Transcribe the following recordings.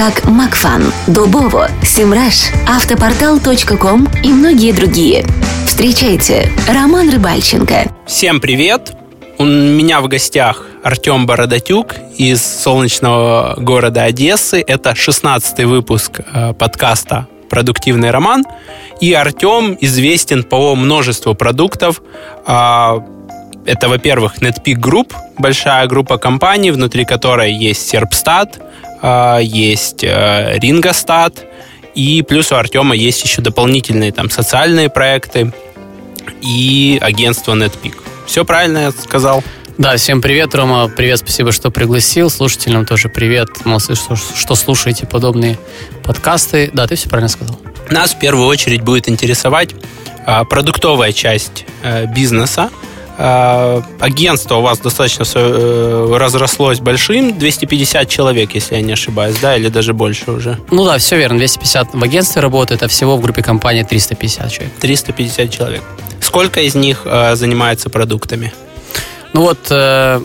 как Макфан, Дубово, Симраш, Автопортал.ком и многие другие. Встречайте, Роман Рыбальченко. Всем привет! У меня в гостях Артем Бородатюк из солнечного города Одессы. Это 16 выпуск э, подкаста «Продуктивный роман». И Артем известен по множеству продуктов. Это, во-первых, NetPeak Group, большая группа компаний, внутри которой есть Serpstat, а, есть Ringostat, э, и плюс у Артема есть еще дополнительные там социальные проекты и агентство NetPeak. Все правильно я сказал? Да, всем привет, Рома. Привет, спасибо, что пригласил. Слушателям тоже привет. Молодцы, что, что слушаете подобные подкасты. Да, ты все правильно сказал. Нас в первую очередь будет интересовать а, продуктовая часть а, бизнеса, агентство у вас достаточно э, разрослось большим, 250 человек, если я не ошибаюсь, да, или даже больше уже? Ну да, все верно, 250 в агентстве работает, а всего в группе компании 350 человек. 350 человек. Сколько из них э, занимается продуктами? Ну вот, э,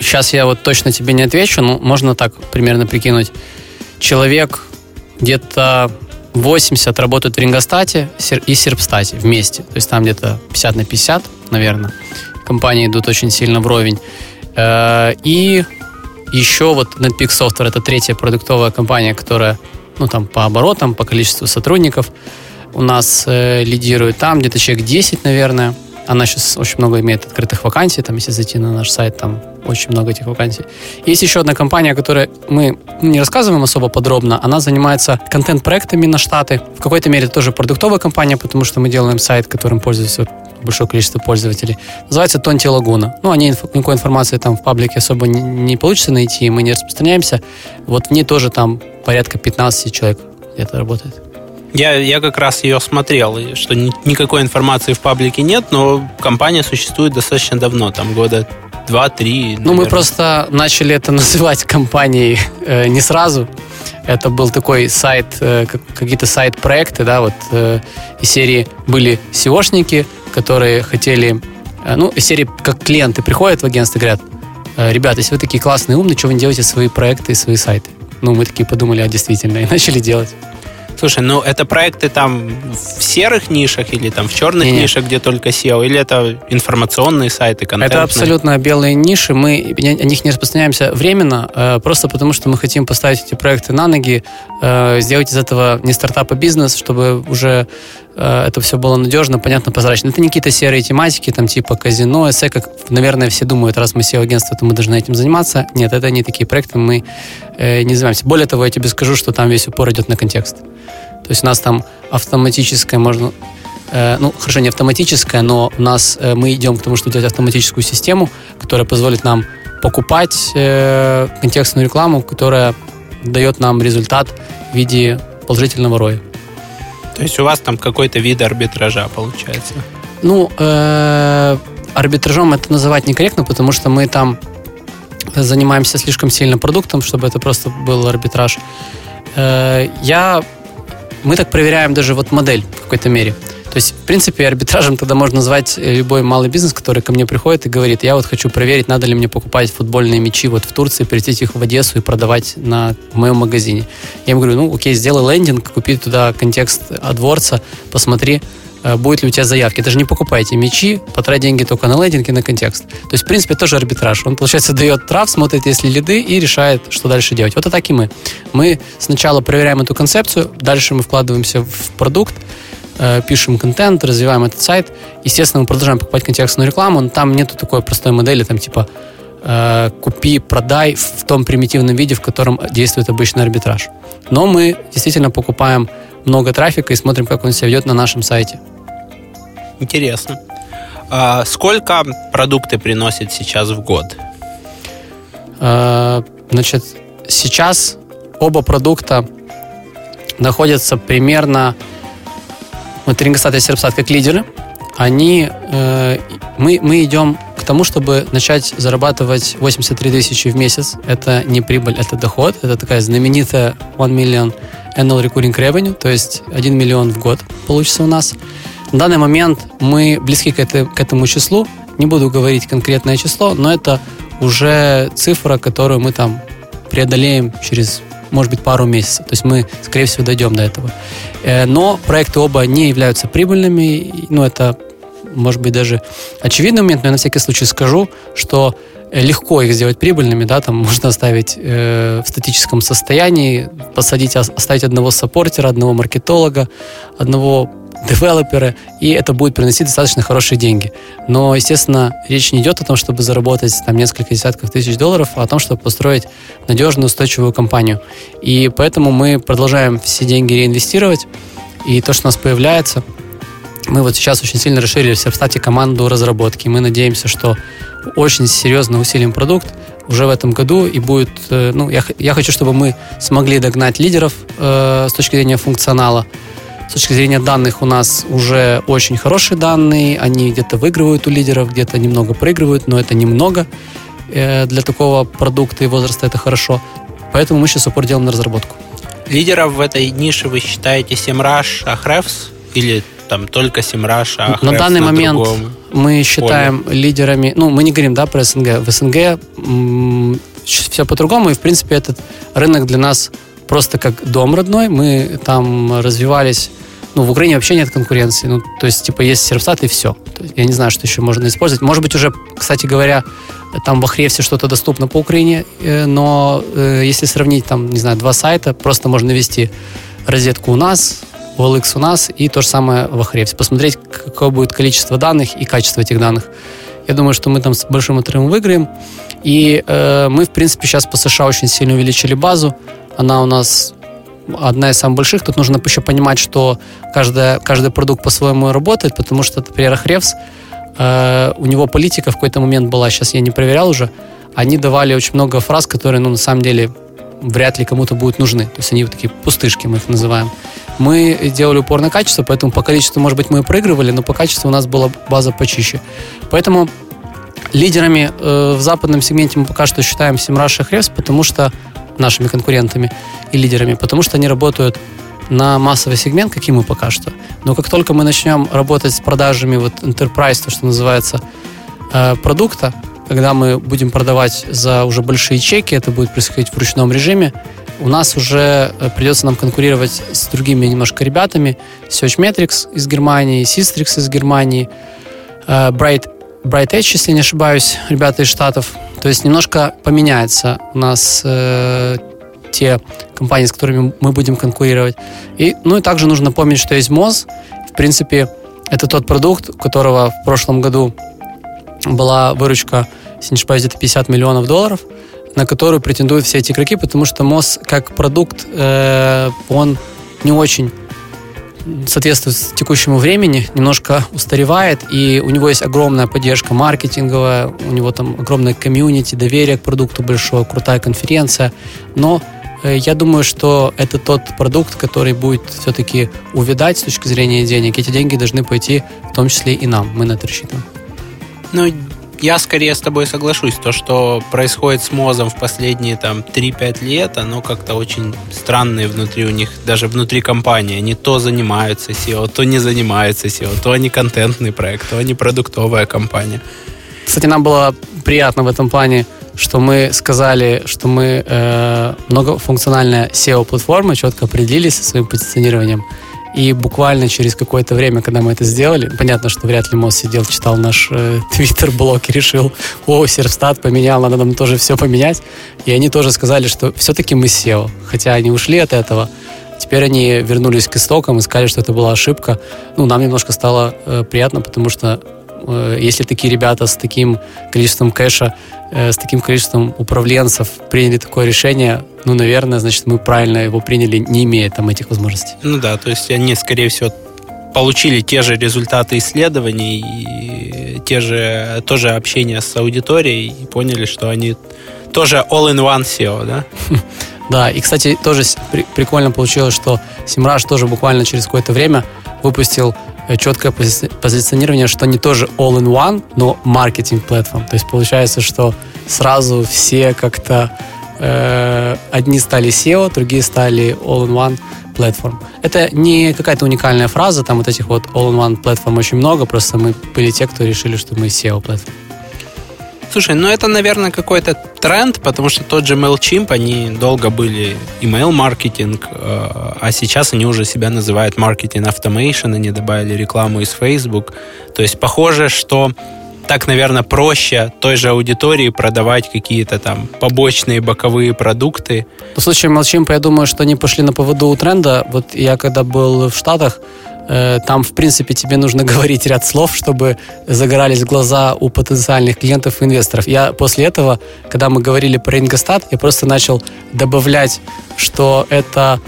сейчас я вот точно тебе не отвечу, но можно так примерно прикинуть. Человек где-то 80 работают в Рингостате и Серпстате вместе. То есть там где-то 50 на 50, наверное. Компании идут очень сильно вровень. Э, и еще вот NetPeak Software это третья продуктовая компания, которая ну, там, по оборотам, по количеству сотрудников у нас э, лидирует. Там где-то человек 10, наверное. Она сейчас очень много имеет открытых вакансий. Там, если зайти на наш сайт, там очень много этих вакансий. Есть еще одна компания, которая мы не рассказываем особо подробно. Она занимается контент-проектами на Штаты. В какой-то мере тоже продуктовая компания, потому что мы делаем сайт, которым пользуются большое количество пользователей. Называется Тонти Лагуна. Ну, о ней никакой информации там в паблике особо не, не получится найти, мы не распространяемся. Вот в ней тоже там порядка 15 человек где-то работает. Я, я как раз ее смотрел, что ни, никакой информации в паблике нет, но компания существует достаточно давно, там года два-три. Ну, мы просто начали это называть компанией э, не сразу. Это был такой сайт, э, какие-то сайт-проекты, да, вот э, из серии были SEOшники, которые хотели, э, ну, из серии, как клиенты приходят в агентство и говорят, э, ребята, если вы такие классные, умные, что вы не делаете свои проекты и свои сайты? Ну, мы такие подумали, а действительно, и начали делать. Слушай, ну это проекты там в серых нишах или там в черных не, нишах, где только SEO, или это информационные сайты, контентные? Это абсолютно белые ниши. Мы о них не распространяемся временно, э, просто потому что мы хотим поставить эти проекты на ноги, э, сделать из этого не стартап, а бизнес, чтобы уже это все было надежно, понятно, прозрачно. Это не какие-то серые тематики, там типа казино, эссе, как, наверное, все думают, раз мы SEO-агентство, то мы должны этим заниматься. Нет, это не такие проекты, мы не занимаемся. Более того, я тебе скажу, что там весь упор идет на контекст. То есть у нас там автоматическое можно э, ну, хорошо, не автоматическое, но у нас э, мы идем к тому, чтобы делать автоматическую систему, которая позволит нам покупать э, контекстную рекламу, которая дает нам результат в виде положительного роя. То есть у вас там какой-то вид арбитража получается? Ну, э, арбитражом это называть некорректно, потому что мы там занимаемся слишком сильно продуктом, чтобы это просто был арбитраж. Э, я мы так проверяем даже вот модель в какой-то мере. То есть, в принципе, арбитражем тогда можно назвать э, любой малый бизнес, который ко мне приходит и говорит, я вот хочу проверить, надо ли мне покупать футбольные мячи вот в Турции, привезти их в Одессу и продавать на, в моем магазине. Я ему говорю, ну, окей, сделай лендинг, купи туда контекст дворца, посмотри, э, будет ли у тебя заявки. Даже не покупайте мячи, потрать деньги только на лендинг и на контекст. То есть, в принципе, тоже арбитраж. Он, получается, дает трав, смотрит, если лиды, и решает, что дальше делать. Вот и так и мы. Мы сначала проверяем эту концепцию, дальше мы вкладываемся в продукт, пишем контент, развиваем этот сайт. Естественно, мы продолжаем покупать контекстную рекламу, но там нету такой простой модели, там типа э, купи, продай в том примитивном виде, в котором действует обычный арбитраж. Но мы действительно покупаем много трафика и смотрим, как он себя ведет на нашем сайте. Интересно. А сколько продукты приносят сейчас в год? А, значит, сейчас оба продукта находятся примерно вот Рингостат и Серпстат как лидеры. Они, э, мы, мы идем к тому, чтобы начать зарабатывать 83 тысячи в месяц. Это не прибыль, это доход. Это такая знаменитая 1 million annual recurring revenue, то есть 1 миллион в год получится у нас. На данный момент мы близки к, это, к этому числу. Не буду говорить конкретное число, но это уже цифра, которую мы там преодолеем через, может быть, пару месяцев. То есть мы, скорее всего, дойдем до этого. Э, но проекты оба не являются прибыльными. Ну, это, может быть, даже очевидный момент, но я на всякий случай скажу, что легко их сделать прибыльными, да, там можно оставить э, в статическом состоянии, посадить, оставить одного саппортера, одного маркетолога, одного девелопера, и это будет приносить достаточно хорошие деньги. Но, естественно, речь не идет о том, чтобы заработать там несколько десятков тысяч долларов, а о том, чтобы построить надежную, устойчивую компанию. И поэтому мы продолжаем все деньги реинвестировать, и то, что у нас появляется, мы вот сейчас очень сильно расширили в Серпстате команду разработки. Мы надеемся, что очень серьезно усилим продукт уже в этом году и будет, э, ну, я, я хочу, чтобы мы смогли догнать лидеров э, с точки зрения функционала, с точки зрения данных у нас уже очень хорошие данные, они где-то выигрывают у лидеров, где-то немного проигрывают, но это немного. Э, для такого продукта и возраста это хорошо. Поэтому мы сейчас упор делаем на разработку. Лидеров в этой нише вы считаете Semrush, Ahrefs или там только Semrush, а На данный на момент мы считаем поле. лидерами, ну, мы не говорим, да, про СНГ. В СНГ м- все по-другому, и, в принципе, этот рынок для нас просто как дом родной. Мы там развивались ну, в Украине вообще нет конкуренции. Ну, то есть, типа, есть сервстат и все. Есть, я не знаю, что еще можно использовать. Может быть, уже, кстати говоря, там в Ахревсе что-то доступно по Украине, э, но э, если сравнить, там, не знаю, два сайта, просто можно ввести розетку у нас, OLX у нас и то же самое в Ахревсе. Посмотреть, какое будет количество данных и качество этих данных. Я думаю, что мы там с большим отрывом выиграем. И э, мы, в принципе, сейчас по США очень сильно увеличили базу. Она у нас одна из самых больших. Тут нужно еще понимать, что каждая, каждый продукт по-своему работает, потому что, например, Хревс, э, у него политика в какой-то момент была, сейчас я не проверял уже, они давали очень много фраз, которые, ну, на самом деле, вряд ли кому-то будут нужны. То есть они вот такие пустышки, мы их называем. Мы делали упор на качество, поэтому по количеству, может быть, мы и проигрывали, но по качеству у нас была база почище. Поэтому лидерами э, в западном сегменте мы пока что считаем Semrush и Хревс, потому что нашими конкурентами и лидерами, потому что они работают на массовый сегмент, как и мы пока что. Но как только мы начнем работать с продажами вот enterprise, то, что называется, э, продукта, когда мы будем продавать за уже большие чеки, это будет происходить в ручном режиме, у нас уже э, придется нам конкурировать с другими немножко ребятами. Searchmetrics из Германии, Systrix из Германии, э, Bright, Bright Edge, если не ошибаюсь, ребята из Штатов. То есть немножко поменяется у нас э, те компании, с которыми мы будем конкурировать. И, ну и также нужно помнить, что есть МОЗ. В принципе, это тот продукт, у которого в прошлом году была выручка, если не ошибаюсь, где-то 50 миллионов долларов, на которую претендуют все эти игроки, потому что МОЗ как продукт, э, он не очень соответствует текущему времени, немножко устаревает, и у него есть огромная поддержка маркетинговая, у него там огромное комьюнити, доверие к продукту большое, крутая конференция, но э, я думаю, что это тот продукт, который будет все-таки увидать с точки зрения денег. Эти деньги должны пойти в том числе и нам. Мы на это рассчитываем. Ну, я скорее с тобой соглашусь. То, что происходит с МОЗом в последние там 3-5 лет, оно как-то очень странное внутри у них, даже внутри компании. Они то занимаются SEO, то не занимаются SEO, то они контентный проект, то они продуктовая компания. Кстати, нам было приятно в этом плане, что мы сказали, что мы э, многофункциональная SEO-платформа, четко определились со своим позиционированием. И буквально через какое-то время, когда мы это сделали, понятно, что вряд ли Мосс сидел, читал наш э, твиттер-блог и решил, о, Сервстат поменял, надо нам тоже все поменять. И они тоже сказали, что все-таки мы SEO. Хотя они ушли от этого. Теперь они вернулись к истокам и сказали, что это была ошибка. Ну, нам немножко стало э, приятно, потому что если такие ребята с таким количеством кэша, э, с таким количеством управленцев приняли такое решение, ну, наверное, значит, мы правильно его приняли, не имея там этих возможностей. Ну да, то есть они, скорее всего, получили те же результаты исследований и те же, тоже общение с аудиторией и поняли, что они тоже all-in-one SEO, да? Да, и, кстати, тоже при- прикольно получилось, что Simrush тоже буквально через какое-то время выпустил э, четкое пози- позиционирование, что не тоже all-in-one, но маркетинг платформ. То есть получается, что сразу все как-то э, одни стали SEO, другие стали all-in-one platform. Это не какая-то уникальная фраза, там вот этих вот all-in-one платформ очень много, просто мы были те, кто решили, что мы SEO платформ. Слушай, ну это, наверное, какой-то тренд, потому что тот же MailChimp, они долго были email-маркетинг, э, а сейчас они уже себя называют маркетинг automation, они добавили рекламу из Facebook. То есть похоже, что так, наверное, проще той же аудитории продавать какие-то там побочные боковые продукты. Ну, в случае MailChimp, я думаю, что они пошли на поводу у тренда. Вот я когда был в Штатах, там, в принципе, тебе нужно говорить ряд слов, чтобы загорались глаза у потенциальных клиентов и инвесторов. Я после этого, когда мы говорили про Ингостат, я просто начал добавлять, что это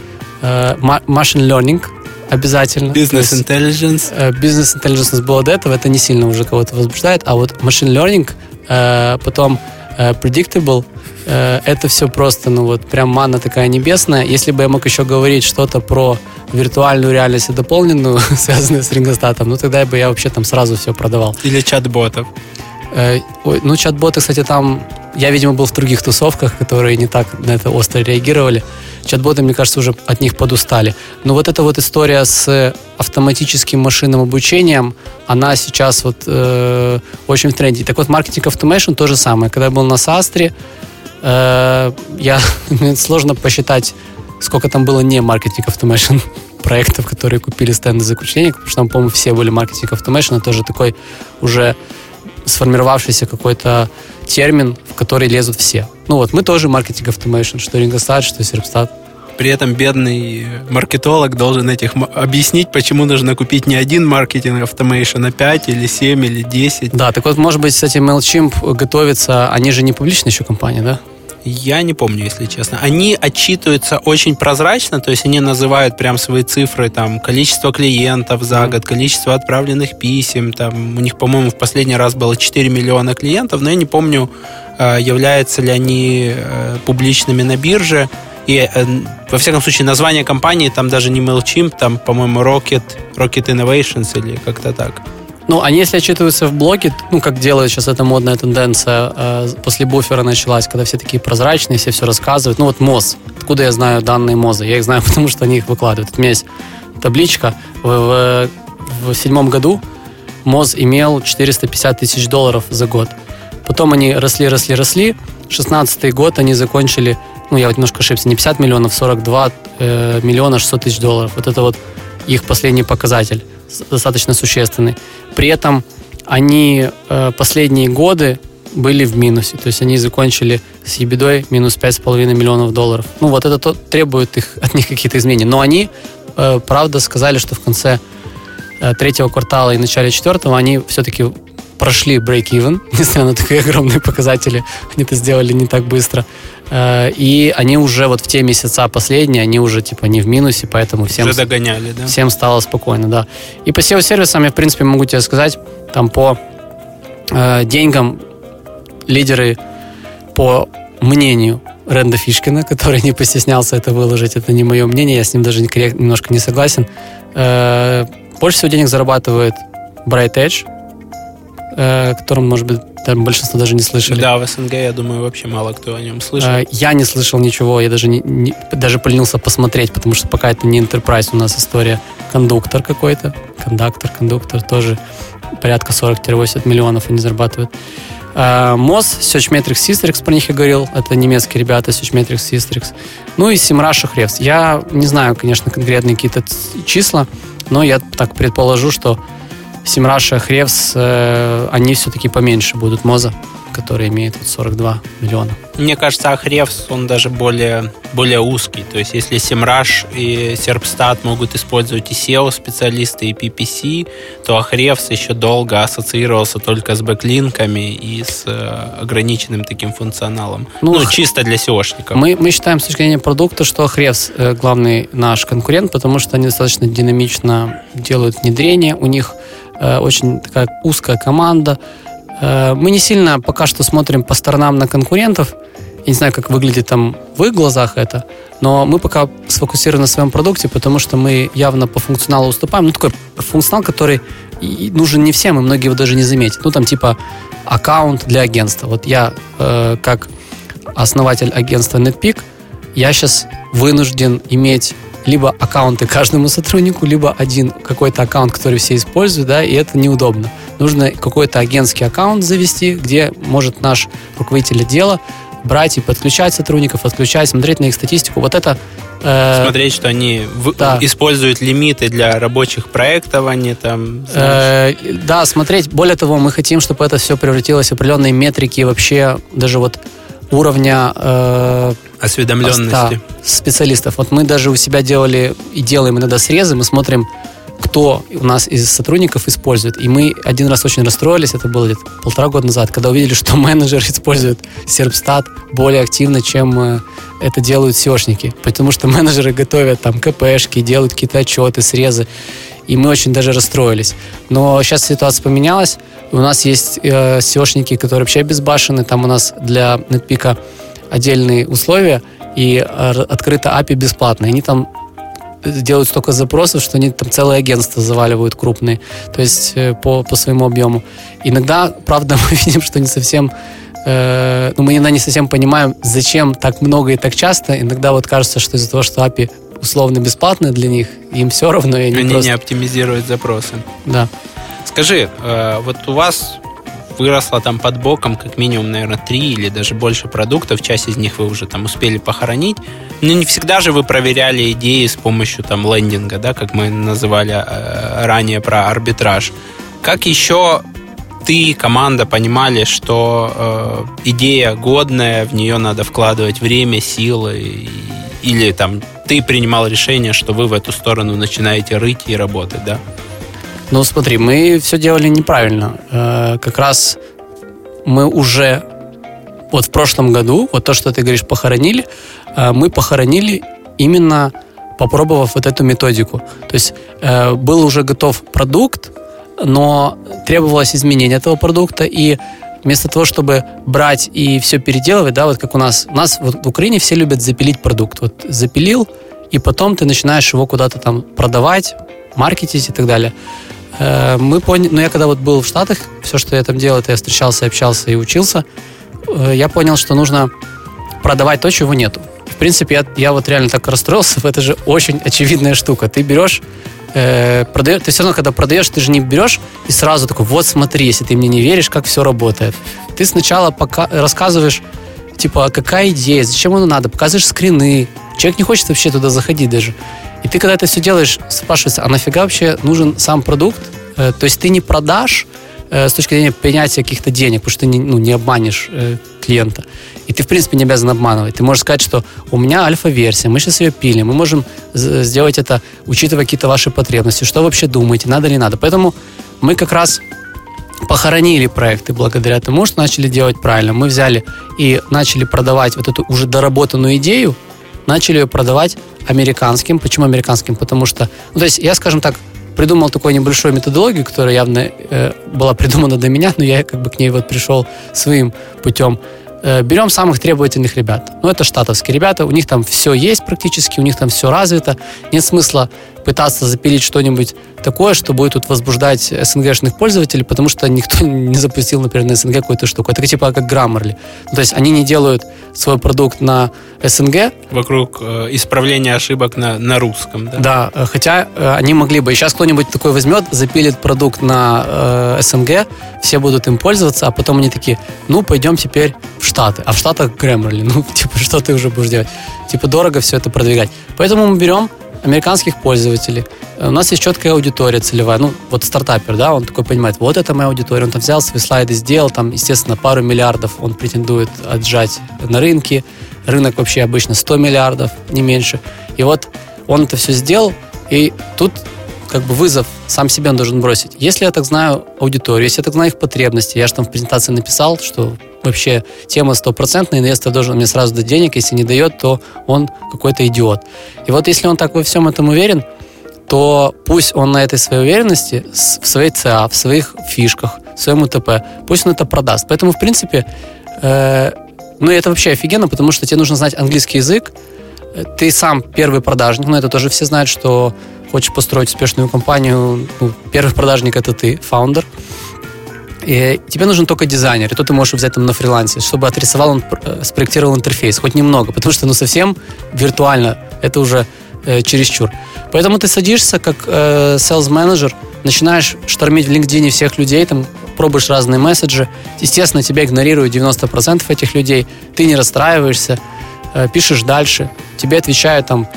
э, machine learning, обязательно. Business intelligence. Э, business intelligence было до этого, это не сильно уже кого-то возбуждает, а вот machine learning, э, потом э, predictable, это все просто, ну вот, прям манна такая небесная. Если бы я мог еще говорить что-то про виртуальную реальность и дополненную, связанную с рингостатом, ну тогда бы я вообще там сразу все продавал. Или чат-ботов. Ой, ну, чат-боты, кстати, там... Я, видимо, был в других тусовках, которые не так на это остро реагировали. Чат-боты, мне кажется, уже от них подустали. Но вот эта вот история с автоматическим машинным обучением, она сейчас вот э, очень в тренде. Так вот, маркетинг automation то же самое. Когда я был на Састре, э, я, сложно посчитать, сколько там было не маркетинг automation проектов, которые купили стенды заключения, потому что там, по-моему, все были маркетинг automation, это тоже такой уже сформировавшийся какой-то термин, в который лезут все. Ну вот, мы тоже маркетинг automation, что Рингостат, что Серпстат. При этом бедный маркетолог должен этих объяснить, почему нужно купить не один маркетинг automation, а 5 или 7 или 10. Да, так вот, может быть, кстати, MailChimp готовится, они же не публичная еще компания, да? Я не помню, если честно. Они отчитываются очень прозрачно, то есть они называют прям свои цифры, там, количество клиентов за год, количество отправленных писем, там, у них, по-моему, в последний раз было 4 миллиона клиентов, но я не помню, э, являются ли они э, публичными на бирже. И, э, во всяком случае, название компании там даже не MailChimp, там, по-моему, Rocket, Rocket Innovations или как-то так. Ну, они, если отчитываются в блоге, ну, как делает сейчас эта модная тенденция, э, после буфера началась, когда все такие прозрачные, все все рассказывают. Ну, вот МОЗ. Откуда я знаю данные МОЗа? Я их знаю, потому что они их выкладывают. У меня есть табличка. В, в, в седьмом году МОЗ имел 450 тысяч долларов за год. Потом они росли, росли, росли. 16 год они закончили, ну, я вот немножко ошибся, не 50 миллионов, 42 э, миллиона 600 тысяч долларов. Вот это вот их последний показатель достаточно существенный. При этом они э, последние годы были в минусе. То есть они закончили с ебедой минус 5,5 миллионов долларов. Ну, вот это то, требует их, от них какие-то изменения. Но они, э, правда, сказали, что в конце э, третьего квартала и начале четвертого они все-таки прошли break-even, несмотря на такие огромные показатели. Они это сделали не так быстро. Э, и они уже вот в те месяца последние, они уже типа не в минусе, поэтому всем, уже догоняли, да? всем стало спокойно, да. И по SEO-сервисам я, в принципе, могу тебе сказать, там по э, деньгам лидеры по мнению Ренда Фишкина, который не постеснялся это выложить, это не мое мнение, я с ним даже немножко не согласен. Э, больше всего денег зарабатывает Bright Edge, э, которым, может быть, там большинство даже не слышали. Да, в СНГ, я думаю, вообще мало кто о нем слышал. Э, я не слышал ничего, я даже, не, не, даже поленился посмотреть, потому что пока это не Enterprise у нас история. Кондуктор какой-то, кондуктор, кондуктор тоже порядка 40-80 миллионов они зарабатывают. Uh, Moz, Searchmetrics Systrix, про них я говорил, это немецкие ребята, Searchmetrics Systrix. Ну и Simrush Hrefs. Я не знаю, конечно, конкретные какие-то числа, но я так предположу, что Simrush Hrefs, э, они все-таки поменьше будут Моза. который имеет вот 42 миллиона. Мне кажется, Ahrefs, он даже более, более узкий. То есть, если Semrush и Serpstat могут использовать и SEO-специалисты, и PPC, то Ahrefs еще долго ассоциировался только с бэклинками и с э, ограниченным таким функционалом. Ну, ну чисто для SEOшников. Мы, мы считаем с точки зрения продукта, что Ahrefs э, главный наш конкурент, потому что они достаточно динамично делают внедрение, у них очень такая узкая команда, Э, мы не сильно пока что смотрим по сторонам на конкурентов. Я не знаю, как выглядит там в их глазах это, но мы пока сфокусированы на своем продукте, потому что мы явно по функционалу уступаем. Ну, такой функционал, который нужен не всем, и многие его даже не заметят. Ну, там типа аккаунт для агентства. Вот я, э, как основатель агентства NetPeak, я сейчас вынужден иметь либо аккаунты каждому сотруднику, либо один какой-то аккаунт, который все используют, да, и это неудобно. Нужно какой-то агентский аккаунт завести, где может наш руководитель отдела брать и подключать сотрудников, отключать, смотреть на их статистику. Вот это э, смотреть, что они в, да. используют лимиты для рабочих проектов, они там. Э, да, смотреть. Более того, мы хотим, чтобы это все превратилось в определенные метрики вообще даже вот уровня э, осведомленности специалистов. Вот мы даже у себя делали и делаем иногда срезы, мы смотрим, кто у нас из сотрудников использует. И мы один раз очень расстроились, это было где-то полтора года назад, когда увидели, что менеджер использует Серпстат более активно, чем э, это делают SEOшники. Потому что менеджеры готовят там КПшки, делают какие-то отчеты, срезы. И мы очень даже расстроились. Но сейчас ситуация поменялась. У нас есть э, SEOшники, которые вообще безбашены. Там у нас для NetPeak отдельные условия, и открыто API бесплатно. Они там делают столько запросов, что они там целое агентство заваливают крупные, то есть э, по, по своему объему. Иногда, правда, мы видим, что не совсем э, ну, мы иногда не совсем понимаем, зачем так много и так часто. Иногда вот кажется, что из-за того, что API условно бесплатные для них, им все равно. И они они просто... не оптимизируют запросы. Да. Скажи, э, вот у вас выросло там под боком как минимум, наверное, три или даже больше продуктов. Часть из них вы уже там успели похоронить. Но не всегда же вы проверяли идеи с помощью там лендинга, да, как мы называли э, ранее про арбитраж. Как еще ты и команда понимали, что э, идея годная, в нее надо вкладывать время, силы, или там ты принимал решение, что вы в эту сторону начинаете рыть и работать, да? Ну, смотри, мы все делали неправильно. Э, как раз мы уже вот в прошлом году, вот то, что ты говоришь, похоронили, э, мы похоронили именно попробовав вот эту методику. То есть э, был уже готов продукт, но требовалось изменение этого продукта, и вместо того, чтобы брать и все переделывать, да, вот как у нас, у нас вот в Украине все любят запилить продукт. Вот запилил, и потом ты начинаешь его куда-то там продавать, маркетить и так далее. Э, мы поняли, ну я когда вот был в Штатах, все, что я там делал, это я встречался, общался и учился, э, я понял, что нужно продавать то, чего нету. В принципе, я, я вот реально так расстроился, это же очень очевидная штука. Ты берешь, э, продаешь, ты все равно, когда продаешь, ты же не берешь и сразу такой, вот смотри, если ты мне не веришь, как все работает. Ты сначала пока рассказываешь, типа, а какая идея, зачем оно надо, показываешь скрины. Человек не хочет вообще туда заходить даже. И ты, когда это все делаешь, спрашивается, а нафига вообще нужен сам продукт? Э, то есть ты не продашь э, с точки зрения принятия каких-то денег, потому что ты не, ну, не обманешь э, клиента. И ты, в принципе, не обязан обманывать. Ты можешь сказать, что у меня альфа-версия, мы сейчас ее пилим, мы можем сделать это, учитывая какие-то ваши потребности, что вообще думаете, надо или надо. Поэтому мы как раз похоронили проекты благодаря тому, что начали делать правильно. Мы взяли и начали продавать вот эту уже доработанную идею, начали ее продавать американским. Почему американским? Потому что, ну, то есть я, скажем так, придумал такую небольшую методологию, которая явно э, была придумана до меня, но я как бы к ней вот пришел своим путем. Э, берем самых требовательных ребят. Ну, это штатовские ребята, у них там все есть практически, у них там все развито. Нет смысла пытаться запилить что-нибудь такое, что будет тут возбуждать СНГшных пользователей, потому что никто не запустил, например, на СНГ какую-то штуку. Это типа как Grammarly. То есть они не делают свой продукт на СНГ. Вокруг э, исправления ошибок на, на русском, да? Да, э, хотя э, они могли бы. И сейчас кто-нибудь такой возьмет, запилит продукт на э, СНГ, все будут им пользоваться, а потом они такие, ну, пойдем теперь в Штаты. А в Штатах Grammarly. Ну, типа, что ты уже будешь делать? Типа, дорого все это продвигать. Поэтому мы берем американских пользователей. У нас есть четкая аудитория целевая. Ну, вот стартапер, да, он такой понимает, вот это моя аудитория. Он там взял свои слайды, сделал, там, естественно, пару миллиардов он претендует отжать на рынке. Рынок вообще обычно 100 миллиардов, не меньше. И вот он это все сделал, и тут как бы вызов сам себе он должен бросить. Если я так знаю аудиторию, если я так знаю их потребности, я же там в презентации написал, что вообще тема стопроцентная, инвестор должен мне сразу дать денег, если не дает, то он какой-то идиот. И вот если он так во всем этом уверен, то пусть он на этой своей уверенности, в своей ЦА, в своих фишках, в своем УТП, пусть он это продаст. Поэтому, в принципе, э, ну это вообще офигенно, потому что тебе нужно знать английский язык, ты сам первый продажник, но это тоже все знают, что хочешь построить успешную компанию, ну, первый продажник это ты, фаундер. И тебе нужен только дизайнер, и то ты можешь взять там на фрилансе, чтобы отрисовал он, э, спроектировал интерфейс, хоть немного, потому что ну совсем виртуально это уже э, чересчур. Поэтому ты садишься как э, sales менеджер, начинаешь штормить в LinkedIn всех людей, там пробуешь разные месседжи, естественно, тебя игнорируют 90% этих людей, ты не расстраиваешься, пишешь дальше, тебе отвечают там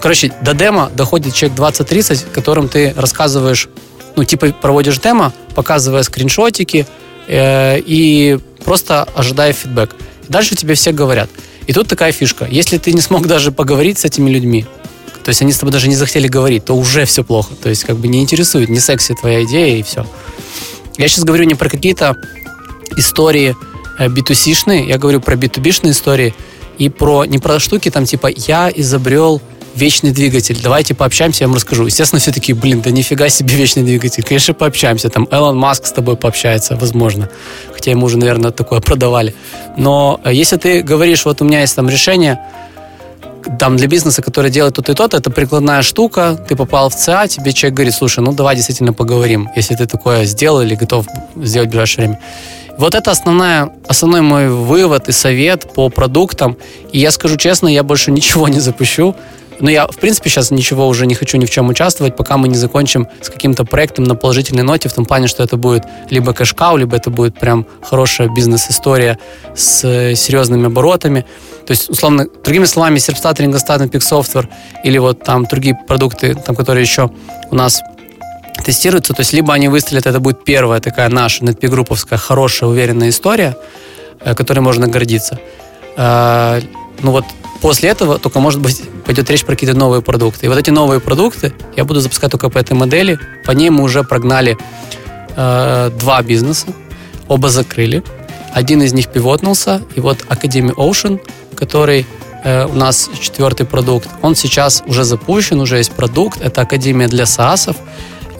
Короче, до демо доходит человек 20-30, которым ты рассказываешь, ну, типа проводишь демо, показывая скриншотики э, и просто ожидая фидбэк. Дальше тебе все говорят. И тут такая фишка. Если ты не смог даже поговорить с этими людьми, то есть они с тобой даже не захотели говорить, то уже все плохо. То есть как бы не интересует, не секси твоя идея и все. Я сейчас говорю не про какие-то истории B2C-шные, э, я говорю про B2B-шные истории и про не про штуки там типа я изобрел вечный двигатель, давайте пообщаемся, я вам расскажу. Естественно, все такие, блин, да нифига себе вечный двигатель, конечно, пообщаемся. Там Элон Маск с тобой пообщается, возможно. Хотя ему уже, наверное, такое продавали. Но э, если ты говоришь, вот у меня есть там решение, там для бизнеса, который делает тут и тот, это прикладная штука, ты попал в ЦА, тебе человек говорит, слушай, ну давай действительно поговорим, если ты такое сделал или готов сделать в ближайшее время. Вот это основная, основной мой вывод и совет по продуктам. И я скажу честно, я больше ничего не запущу. Но я, в принципе, сейчас ничего уже не хочу ни в чем участвовать, пока мы не закончим с каким-то проектом на положительной ноте, в том плане, что это будет либо кэшкау, либо это будет прям хорошая бизнес-история с э, серьезными оборотами. То есть, условно, другими словами, Serpstat, Ringostat, Epic Software или вот там другие продукты, там, которые еще у нас тестируются, то есть либо они выстрелят, это будет первая такая наша NetPeak-групповская хорошая, уверенная история, э, которой можно гордиться. Э, ну вот После этого только, может быть, пойдет речь про какие-то новые продукты. И вот эти новые продукты я буду запускать только по этой модели. По ней мы уже прогнали э, два бизнеса. Оба закрыли. Один из них пивотнулся. И вот Academy Ocean, который э, у нас четвертый продукт, он сейчас уже запущен, уже есть продукт. Это Академия для SaaS.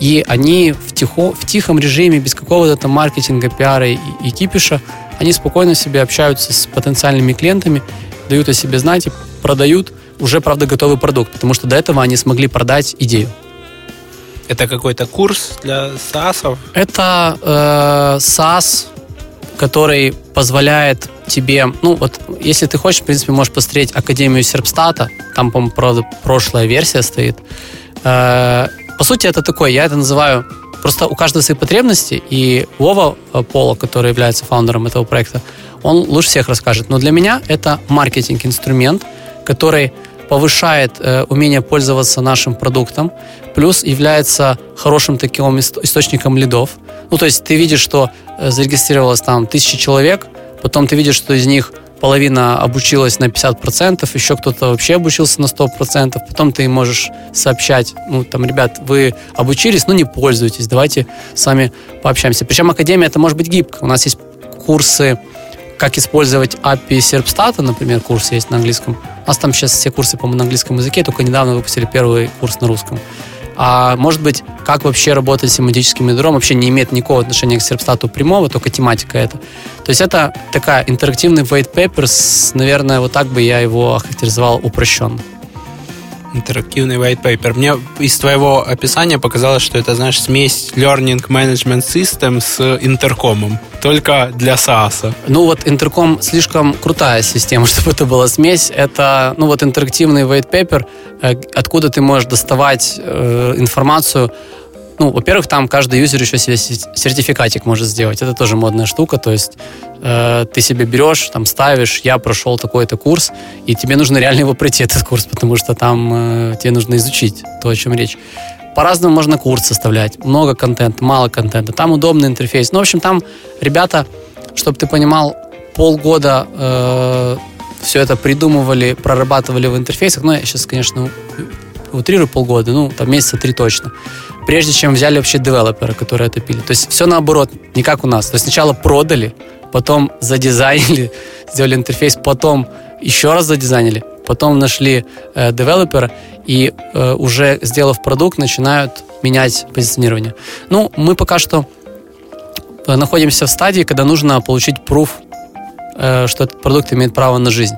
И они в, тихо, в тихом режиме, без какого-то там маркетинга, пиара и, и кипиша, они спокойно себе общаются с потенциальными клиентами дают о себе знать и продают уже, правда, готовый продукт, потому что до этого они смогли продать идею. Это какой-то курс для SaaS? Это э, SaaS, который позволяет тебе, ну вот, если ты хочешь, в принципе, можешь посмотреть Академию Серпстата, там, по-моему, правда, прошлая версия стоит. Э, по сути, это такое, я это называю Просто у каждого свои потребности, и Вова э, Поло, который является фаундером этого проекта, он лучше всех расскажет. Но для меня это маркетинг-инструмент, который повышает э, умение пользоваться нашим продуктом, плюс является хорошим таким источником лидов. Ну, то есть ты видишь, что э, зарегистрировалось там тысячи человек, потом ты видишь, что из них половина обучилась на 50%, еще кто-то вообще обучился на 100%, потом ты можешь сообщать, ну, там, ребят, вы обучились, но не пользуйтесь, давайте с вами пообщаемся. Причем Академия это может быть гибко. У нас есть курсы, как использовать API Serpstat, например, курс есть на английском. У нас там сейчас все курсы, по-моему, на английском языке, только недавно выпустили первый курс на русском. А может быть, как вообще работать с семантическим ядром вообще не имеет никакого отношения к серпстату прямого, только тематика это. То есть это такая интерактивный white paper, наверное, вот так бы я его охарактеризовал упрощенно интерактивный white paper. Мне из твоего описания показалось, что это, знаешь, смесь Learning Management System с интеркомом, только для SaaS. Ну вот интерком слишком крутая система, чтобы это была смесь. Это, ну вот интерактивный white paper, э, откуда ты можешь доставать э, информацию ну, во-первых, там каждый юзер еще себе сертификатик может сделать. Это тоже модная штука. То есть э, ты себе берешь, там ставишь, я прошел такой-то курс, и тебе нужно реально его пройти, этот курс, потому что там э, тебе нужно изучить то, о чем речь. По-разному можно курс составлять. Много контента, мало контента. Там удобный интерфейс. Ну, в общем, там ребята, чтобы ты понимал, полгода э, все это придумывали, прорабатывали в интерфейсах. Ну, я сейчас, конечно, утрирую полгода, ну, там месяца три точно. Прежде чем взяли вообще девелопера, которые это пили. То есть все наоборот, не как у нас. То есть сначала продали, потом задизайнили, сделали интерфейс, потом еще раз задизайнили, потом нашли э, девелопера и э, уже сделав продукт, начинают менять позиционирование. Ну, мы пока что э, находимся в стадии, когда нужно получить пруф, э, что этот продукт имеет право на жизнь.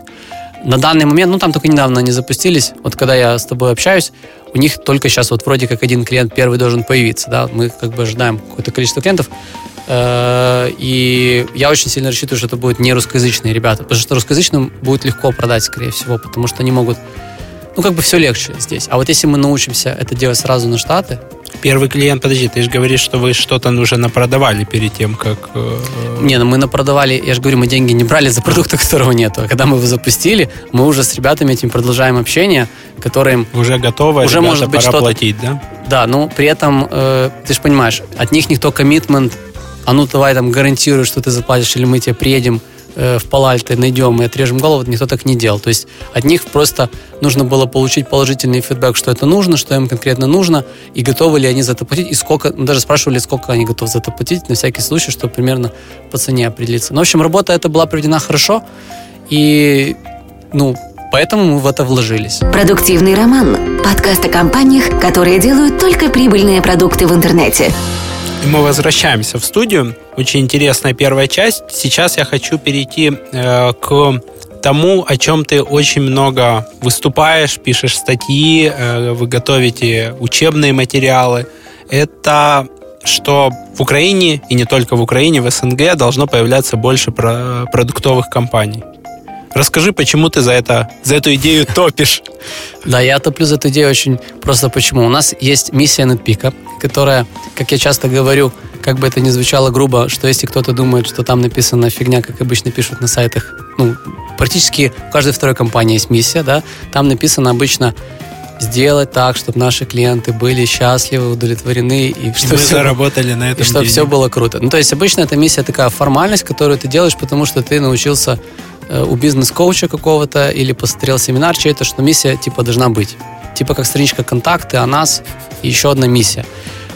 На данный момент, ну там только недавно они запустились, вот когда я с тобой общаюсь, у них только сейчас вот вроде как один клиент первый должен появиться, да, мы как бы ожидаем какое-то количество клиентов, э, и я очень сильно рассчитываю, что это будут не русскоязычные ребята, потому что русскоязычным будет легко продать, скорее всего, потому что они могут ну, как бы все легче здесь. А вот если мы научимся это делать сразу на Штаты... Первый клиент, подожди, ты же говоришь, что вы что-то уже напродавали перед тем, как... Э... Не, ну мы напродавали, я же говорю, мы деньги не брали за продукты, которого нету. А когда мы его запустили, мы уже с ребятами этим продолжаем общение, которым... Уже готово, уже может быть пора платить, да? Да, но при этом, э, ты же понимаешь, от них никто коммитмент, а ну давай там гарантирую, что ты заплатишь, или мы тебе приедем в Палальте найдем и отрежем голову, никто так не делал. То есть от них просто нужно было получить положительный фидбэк, что это нужно, что им конкретно нужно, и готовы ли они за это платить, и сколько, ну, даже спрашивали, сколько они готовы за это платить, на всякий случай, чтобы примерно по цене определиться. Ну, в общем, работа эта была проведена хорошо, и, ну, Поэтому мы в это вложились. Продуктивный роман. Подкаст о компаниях, которые делают только прибыльные продукты в интернете. И мы возвращаемся в студию. Очень интересная первая часть. Сейчас я хочу перейти э, к тому, о чем ты очень много выступаешь, пишешь статьи, э, вы готовите учебные материалы. Это что в Украине, и не только в Украине, в СНГ должно появляться больше про продуктовых компаний. Расскажи, почему ты за, это, за эту идею топишь? Да, я топлю за эту идею очень просто почему. У нас есть миссия NetPeak, которая, как я часто говорю, как бы это ни звучало грубо, что если кто-то думает, что там написана фигня, как обычно пишут на сайтах, ну, практически в каждой второй компании есть миссия, да, там написано обычно сделать так, чтобы наши клиенты были счастливы, удовлетворены и чтобы все заработали на этом. И чтобы все было круто. Ну, то есть обычно эта миссия такая формальность, которую ты делаешь, потому что ты научился у бизнес-коуча какого-то или посмотрел семинар чей-то, что миссия типа должна быть. Типа как страничка контакты о нас и еще одна миссия.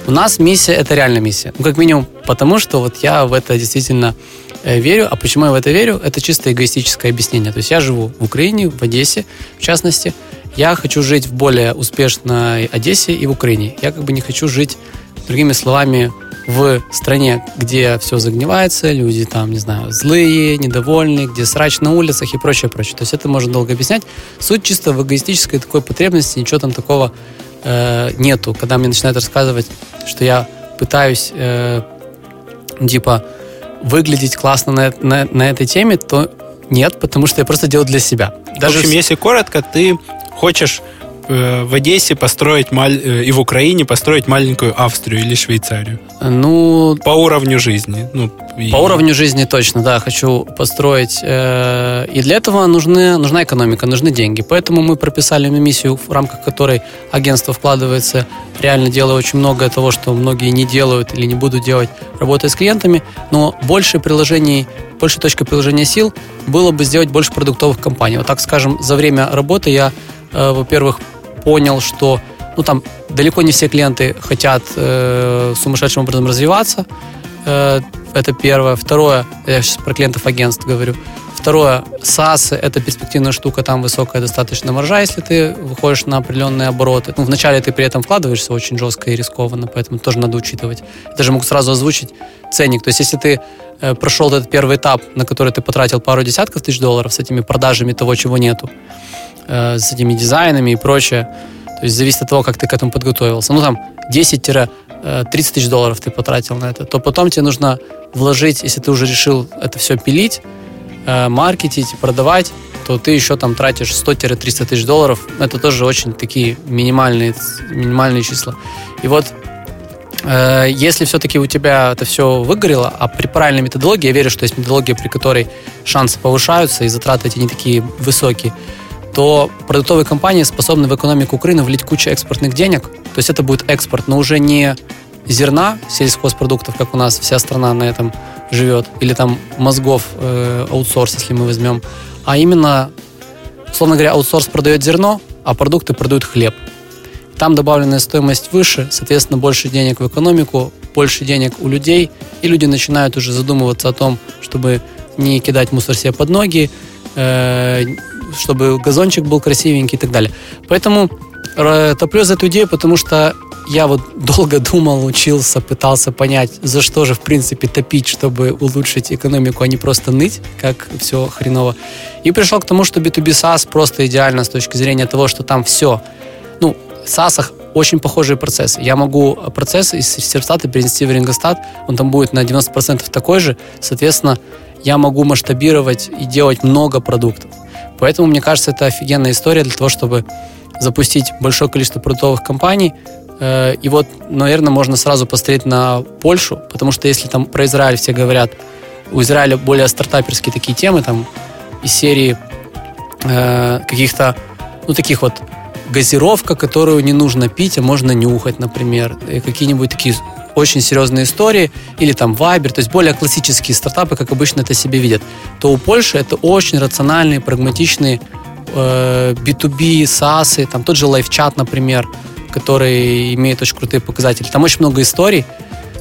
У нас миссия — это реальная миссия. Ну, как минимум, потому что вот я в это действительно э, верю. А почему я в это верю? Это чисто эгоистическое объяснение. То есть я живу в Украине, в Одессе, в частности. Я хочу жить в более успешной Одессе и в Украине. Я как бы не хочу жить, другими словами, в стране, где все загнивается, люди там, не знаю, злые, недовольные, где срач на улицах и прочее, прочее. То есть это можно долго объяснять. Суть чисто в эгоистической такой потребности, ничего там такого э, нету. Когда мне начинают рассказывать, что я пытаюсь, э, типа, выглядеть классно на, на, на этой теме, то нет, потому что я просто делаю для себя. Даже в общем, если коротко, ты хочешь в Одессе построить маль... Э, и в Украине построить маленькую Австрию или Швейцарию? Ну, по уровню жизни. Ну, и... По уровню жизни точно, да, хочу построить. Э, и для этого нужны, нужна экономика, нужны деньги. Поэтому мы прописали миссию, в рамках которой агентство вкладывается, реально делая очень много того, что многие не делают или не будут делать, работая с клиентами. Но больше приложений, больше точка приложения сил было бы сделать больше продуктовых компаний. Вот так скажем, за время работы я, во-первых, понял, что ну, там далеко не все клиенты хотят э, сумасшедшим образом развиваться. Э, это первое. Второе, я сейчас про клиентов агентств говорю. Второе, SaaS – это перспективная штука, там высокая достаточно маржа, если ты выходишь на определенные обороты. Ну, вначале ты при этом вкладываешься очень жестко и рискованно, поэтому тоже надо учитывать. Я даже могу сразу озвучить ценник. То есть, если ты э, прошел этот первый этап, на который ты потратил пару десятков тысяч долларов с этими продажами того, чего нету, э, с этими дизайнами и прочее. То есть зависит от того, как ты к этому подготовился. Ну, там, 10-30 э, тысяч долларов ты потратил на это, то потом тебе нужно вложить, если ты уже решил это все пилить, э, маркетить, продавать, то ты еще там тратишь 100-300 тысяч долларов. Это тоже очень такие минимальные, минимальные числа. И вот Э, если все-таки у тебя это все выгорело, а при правильной методологии, я верю, что есть методология, при которой шансы повышаются и затраты эти не такие высокие, то продуктовые компании способны в экономику Украины влить кучу экспортных денег. То есть это будет экспорт, но уже не зерна сельхозпродуктов, как у нас вся страна на этом живет, или там мозгов э, аутсорс, если мы возьмем, а именно, условно говоря, аутсорс продает зерно, а продукты продают хлеб. Там добавленная стоимость выше, соответственно, больше денег в экономику, больше денег у людей, и люди начинают уже задумываться о том, чтобы не кидать мусор себе под ноги, э, чтобы газончик был красивенький и так далее. Поэтому э, топлю за эту идею, потому что я вот долго думал, учился, пытался понять, за что же, в принципе, топить, чтобы улучшить экономику, а не просто ныть, как все хреново. И пришел к тому, что B2B SaaS просто идеально с точки зрения того, что там все. Ну, в SaaS очень похожие процессы. Я могу процесс из сервстата перенести в рингостат, он там будет на 90% такой же, соответственно, я могу масштабировать и делать много продуктов. Поэтому, мне кажется, это офигенная история для того, чтобы запустить большое количество продуктовых компаний, Э, и вот, наверное, можно сразу посмотреть на Польшу, потому что если там про Израиль все говорят, у Израиля более стартаперские такие темы, там из серии э, каких-то, ну, таких вот газировка, которую не нужно пить, а можно нюхать, например, какие-нибудь такие очень серьезные истории, или там Viber, то есть более классические стартапы, как обычно это себе видят, то у Польши это очень рациональные, прагматичные э, B2B, SaaS, там тот же LiveChat, например, который имеет очень крутые показатели. Там очень много историй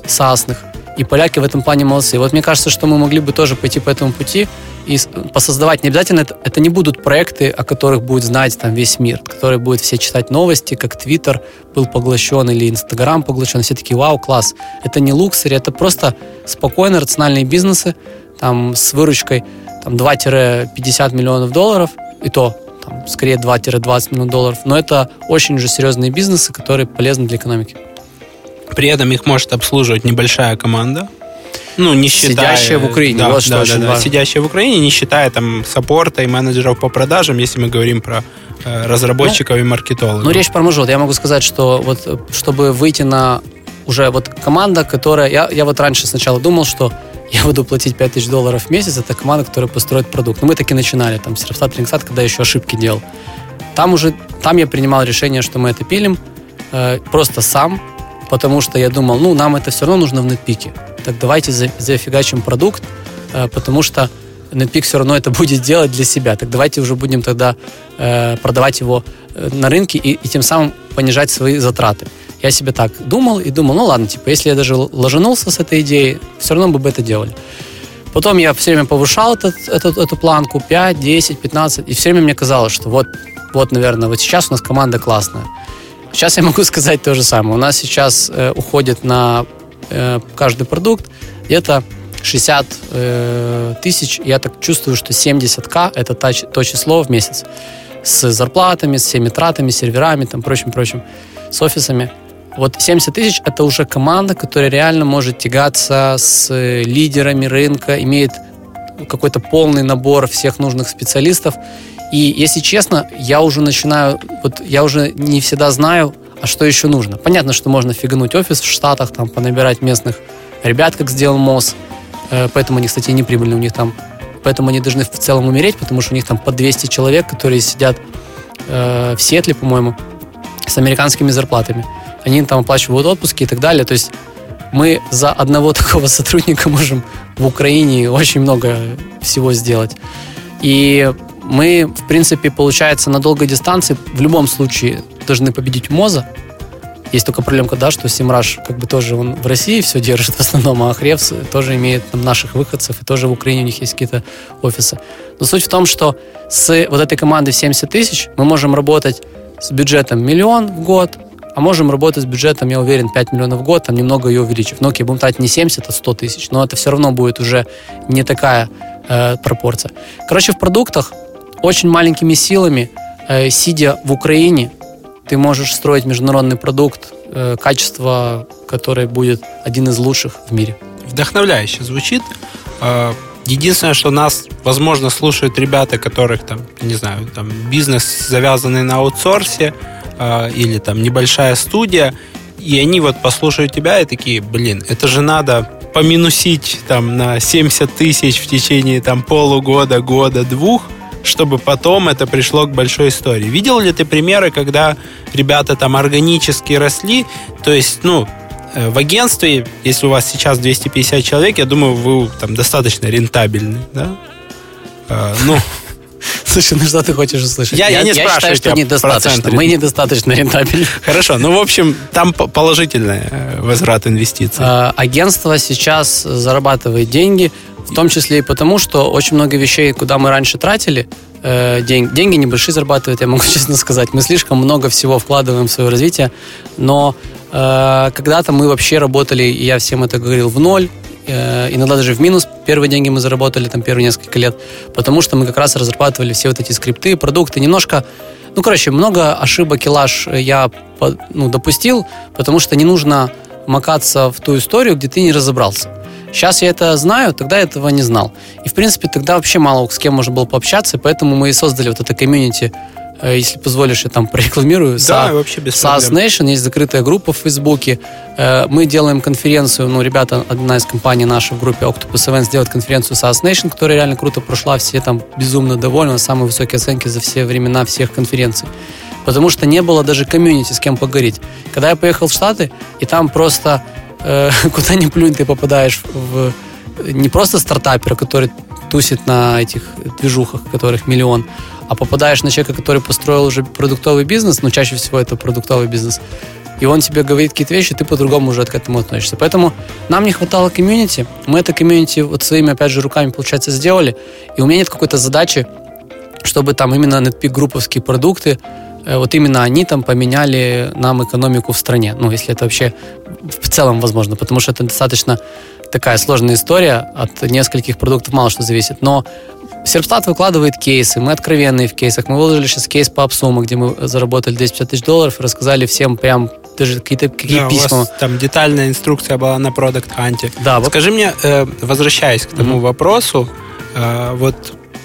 сасных, и поляки в этом плане молодцы. Вот мне кажется, что мы могли бы тоже пойти по этому пути и посоздавать. Не обязательно это, это не будут проекты, о которых будет знать там весь мир, которые будут все читать новости, как Твиттер был поглощен или Инстаграм поглощен. Все такие, вау, класс. Это не луксери, это просто спокойные, рациональные бизнесы там, с выручкой там, 2-50 миллионов долларов, и то там, скорее 2-20 миллионов долларов, но это очень же серьезные бизнесы, которые полезны для экономики. При этом их может обслуживать небольшая команда, ну, не считая... Сидящая в Украине, да, вот что да, очень да, важно. Сидящая в Украине, не считая там саппорта и менеджеров по продажам, если мы говорим про э, разработчиков ну, и маркетологов. Ну, речь про мажот. Я могу сказать, что вот э, чтобы выйти на уже вот команда, которая... Я, я вот раньше сначала думал, что я буду платить 5000 долларов в месяц, это команда, которая построит продукт. Но мы так и начинали, там, Сервстат, Рингстат, когда еще ошибки делал. Там уже, там я принимал решение, что мы это пилим э, просто сам, потому что я думал, ну, нам это все равно нужно в нетпике. Так давайте за, зафигачим продукт, э, потому что Netpeak все равно это будет делать для себя. Так давайте уже будем тогда э, продавать его э, на рынке и, и тем самым понижать свои затраты. Я себе так думал и думал, ну ладно, типа, если я даже ложанулся с этой идеей, все равно бы бы это делали. Потом я все время повышал этот, этот, эту планку 5, 10, 15, и все время мне казалось, что вот, вот, наверное, вот сейчас у нас команда классная. Сейчас я могу сказать то же самое. У нас сейчас э, уходит на э, каждый продукт где-то 60 э, тысяч. Я так чувствую, что 70к – это то, то число в месяц. С зарплатами, с всеми тратами, серверами, там, прочим-прочим, с офисами. Вот 70 тысяч – это уже команда, которая реально может тягаться с лидерами рынка, имеет какой-то полный набор всех нужных специалистов. И, если честно, я уже начинаю, вот я уже не всегда знаю, а что еще нужно. Понятно, что можно фигануть офис в Штатах, там, понабирать местных ребят, как сделал МОЗ, э, поэтому они, кстати, не прибыльны у них там, поэтому они должны в целом умереть, потому что у них там по 200 человек, которые сидят э, в Сетле, по-моему, с американскими зарплатами они там оплачивают отпуски и так далее. То есть мы за одного такого сотрудника можем в Украине очень много всего сделать. И мы, в принципе, получается, на долгой дистанции в любом случае должны победить МОЗа. Есть только проблемка, да, что Симраш как бы тоже он в России все держит в основном, а Хревс тоже имеет там, наших выходцев, и тоже в Украине у них есть какие-то офисы. Но суть в том, что с вот этой командой в 70 тысяч мы можем работать с бюджетом миллион в год, а можем работать с бюджетом, я уверен, 5 миллионов в год, там немного ее увеличив. Но окей, будем тратить не 70, а 100 тысяч, но это все равно будет уже не такая э, пропорция. Короче, в продуктах очень маленькими силами, э, сидя в Украине, ты можешь строить международный продукт, э, качество, которое будет один из лучших в мире. Вдохновляюще звучит. Э, единственное, что нас, возможно, слушают ребята, которых там, не знаю, там бизнес завязанный на аутсорсе, а, или там небольшая студия, и они вот послушают тебя и такие, блин, это же надо поминусить там на 70 тысяч в течение там полугода, года, двух, чтобы потом это пришло к большой истории. Видел ли ты примеры, когда ребята там органически росли, то есть, ну, э, в агентстве, если у вас сейчас 250 человек, я думаю, вы там достаточно рентабельны, да? А, ну, Слушай, ну что ты хочешь услышать? Я, я, я не я спрашиваю считаю, что недостаточно. Мы недостаточно рентабельны. Хорошо, ну, в общем, там положительный э, возврат инвестиций. А, агентство сейчас зарабатывает деньги, в том числе и потому, что очень много вещей, куда мы раньше тратили, э, деньги, деньги небольшие зарабатывают, я могу честно сказать. Мы слишком много всего вкладываем в свое развитие, но э, когда-то мы вообще работали, и я всем это говорил, в ноль, иногда даже в минус первые деньги мы заработали, там, первые несколько лет, потому что мы как раз разрабатывали все вот эти скрипты, продукты, немножко ну, короче, много ошибок и лаж я ну, допустил, потому что не нужно макаться в ту историю, где ты не разобрался. Сейчас я это знаю, тогда я этого не знал. И, в принципе, тогда вообще мало с кем можно было пообщаться, поэтому мы и создали вот это комьюнити Э, если позволишь, я там прорекламирую. Да, Sa- вообще без SaaS проблем. Nation, есть закрытая группа в Фейсбуке. Э, мы делаем конференцию, ну, ребята, одна из компаний наша в группе Octopus Events делает конференцию SaaS Nation, которая реально круто прошла, все там безумно довольны, самые высокие оценки за все времена всех конференций. Потому что не было даже комьюнити, с кем поговорить. Когда я поехал в Штаты, и там просто э, куда ни плюнь, ты попадаешь в не просто стартапера, который тусит на этих движухах, которых миллион, а попадаешь на человека, который построил уже продуктовый бизнес, но чаще всего это продуктовый бизнес, и он тебе говорит какие-то вещи, ты по-другому уже к этому относишься. Поэтому нам не хватало комьюнити, мы это комьюнити вот своими, опять же, руками, получается, сделали, и у меня нет какой-то задачи, чтобы там именно NetPeak групповские продукты, э, вот именно они там поменяли нам экономику в стране. Ну, если это вообще в целом возможно, потому что это достаточно такая сложная история, от нескольких продуктов мало что зависит. Но Серпстат выкладывает кейсы, мы откровенные в кейсах. Мы выложили сейчас кейс по Апсуму, где мы заработали 250 тысяч долларов и рассказали всем прям даже какие-то какие да, письма. У вас там детальная инструкция была на Product Hunt. Да, вот. Скажи мне, э, возвращаясь к тому mm-hmm. вопросу, э, вот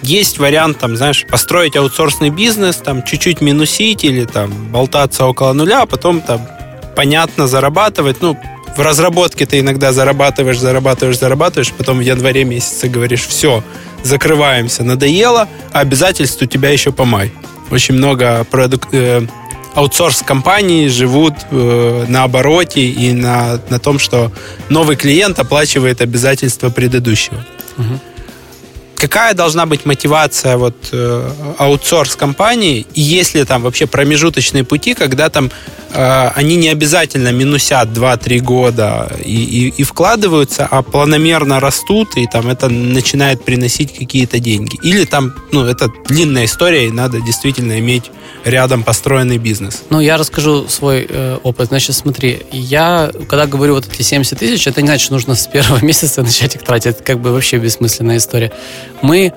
есть вариант, там, знаешь, построить аутсорсный бизнес, там, чуть-чуть минусить или там болтаться около нуля, а потом там понятно зарабатывать. Ну, в разработке ты иногда зарабатываешь, зарабатываешь, зарабатываешь, потом в январе месяце говоришь, все, закрываемся, надоело, а обязательств у тебя еще по май. Очень много продук... э, аутсорс-компаний живут э, на обороте и на, на том, что новый клиент оплачивает обязательства предыдущего. Угу какая должна быть мотивация вот э, аутсорс компании, и есть ли там вообще промежуточные пути, когда там они не обязательно минусят 2-3 года и, и, и вкладываются, а планомерно растут, и там это начинает приносить какие-то деньги. Или там, ну, это длинная история, и надо действительно иметь рядом построенный бизнес. Ну, я расскажу свой э, опыт. Значит, смотри, я, когда говорю вот эти 70 тысяч, это не значит, что нужно с первого месяца начать их тратить. Это как бы вообще бессмысленная история. Мы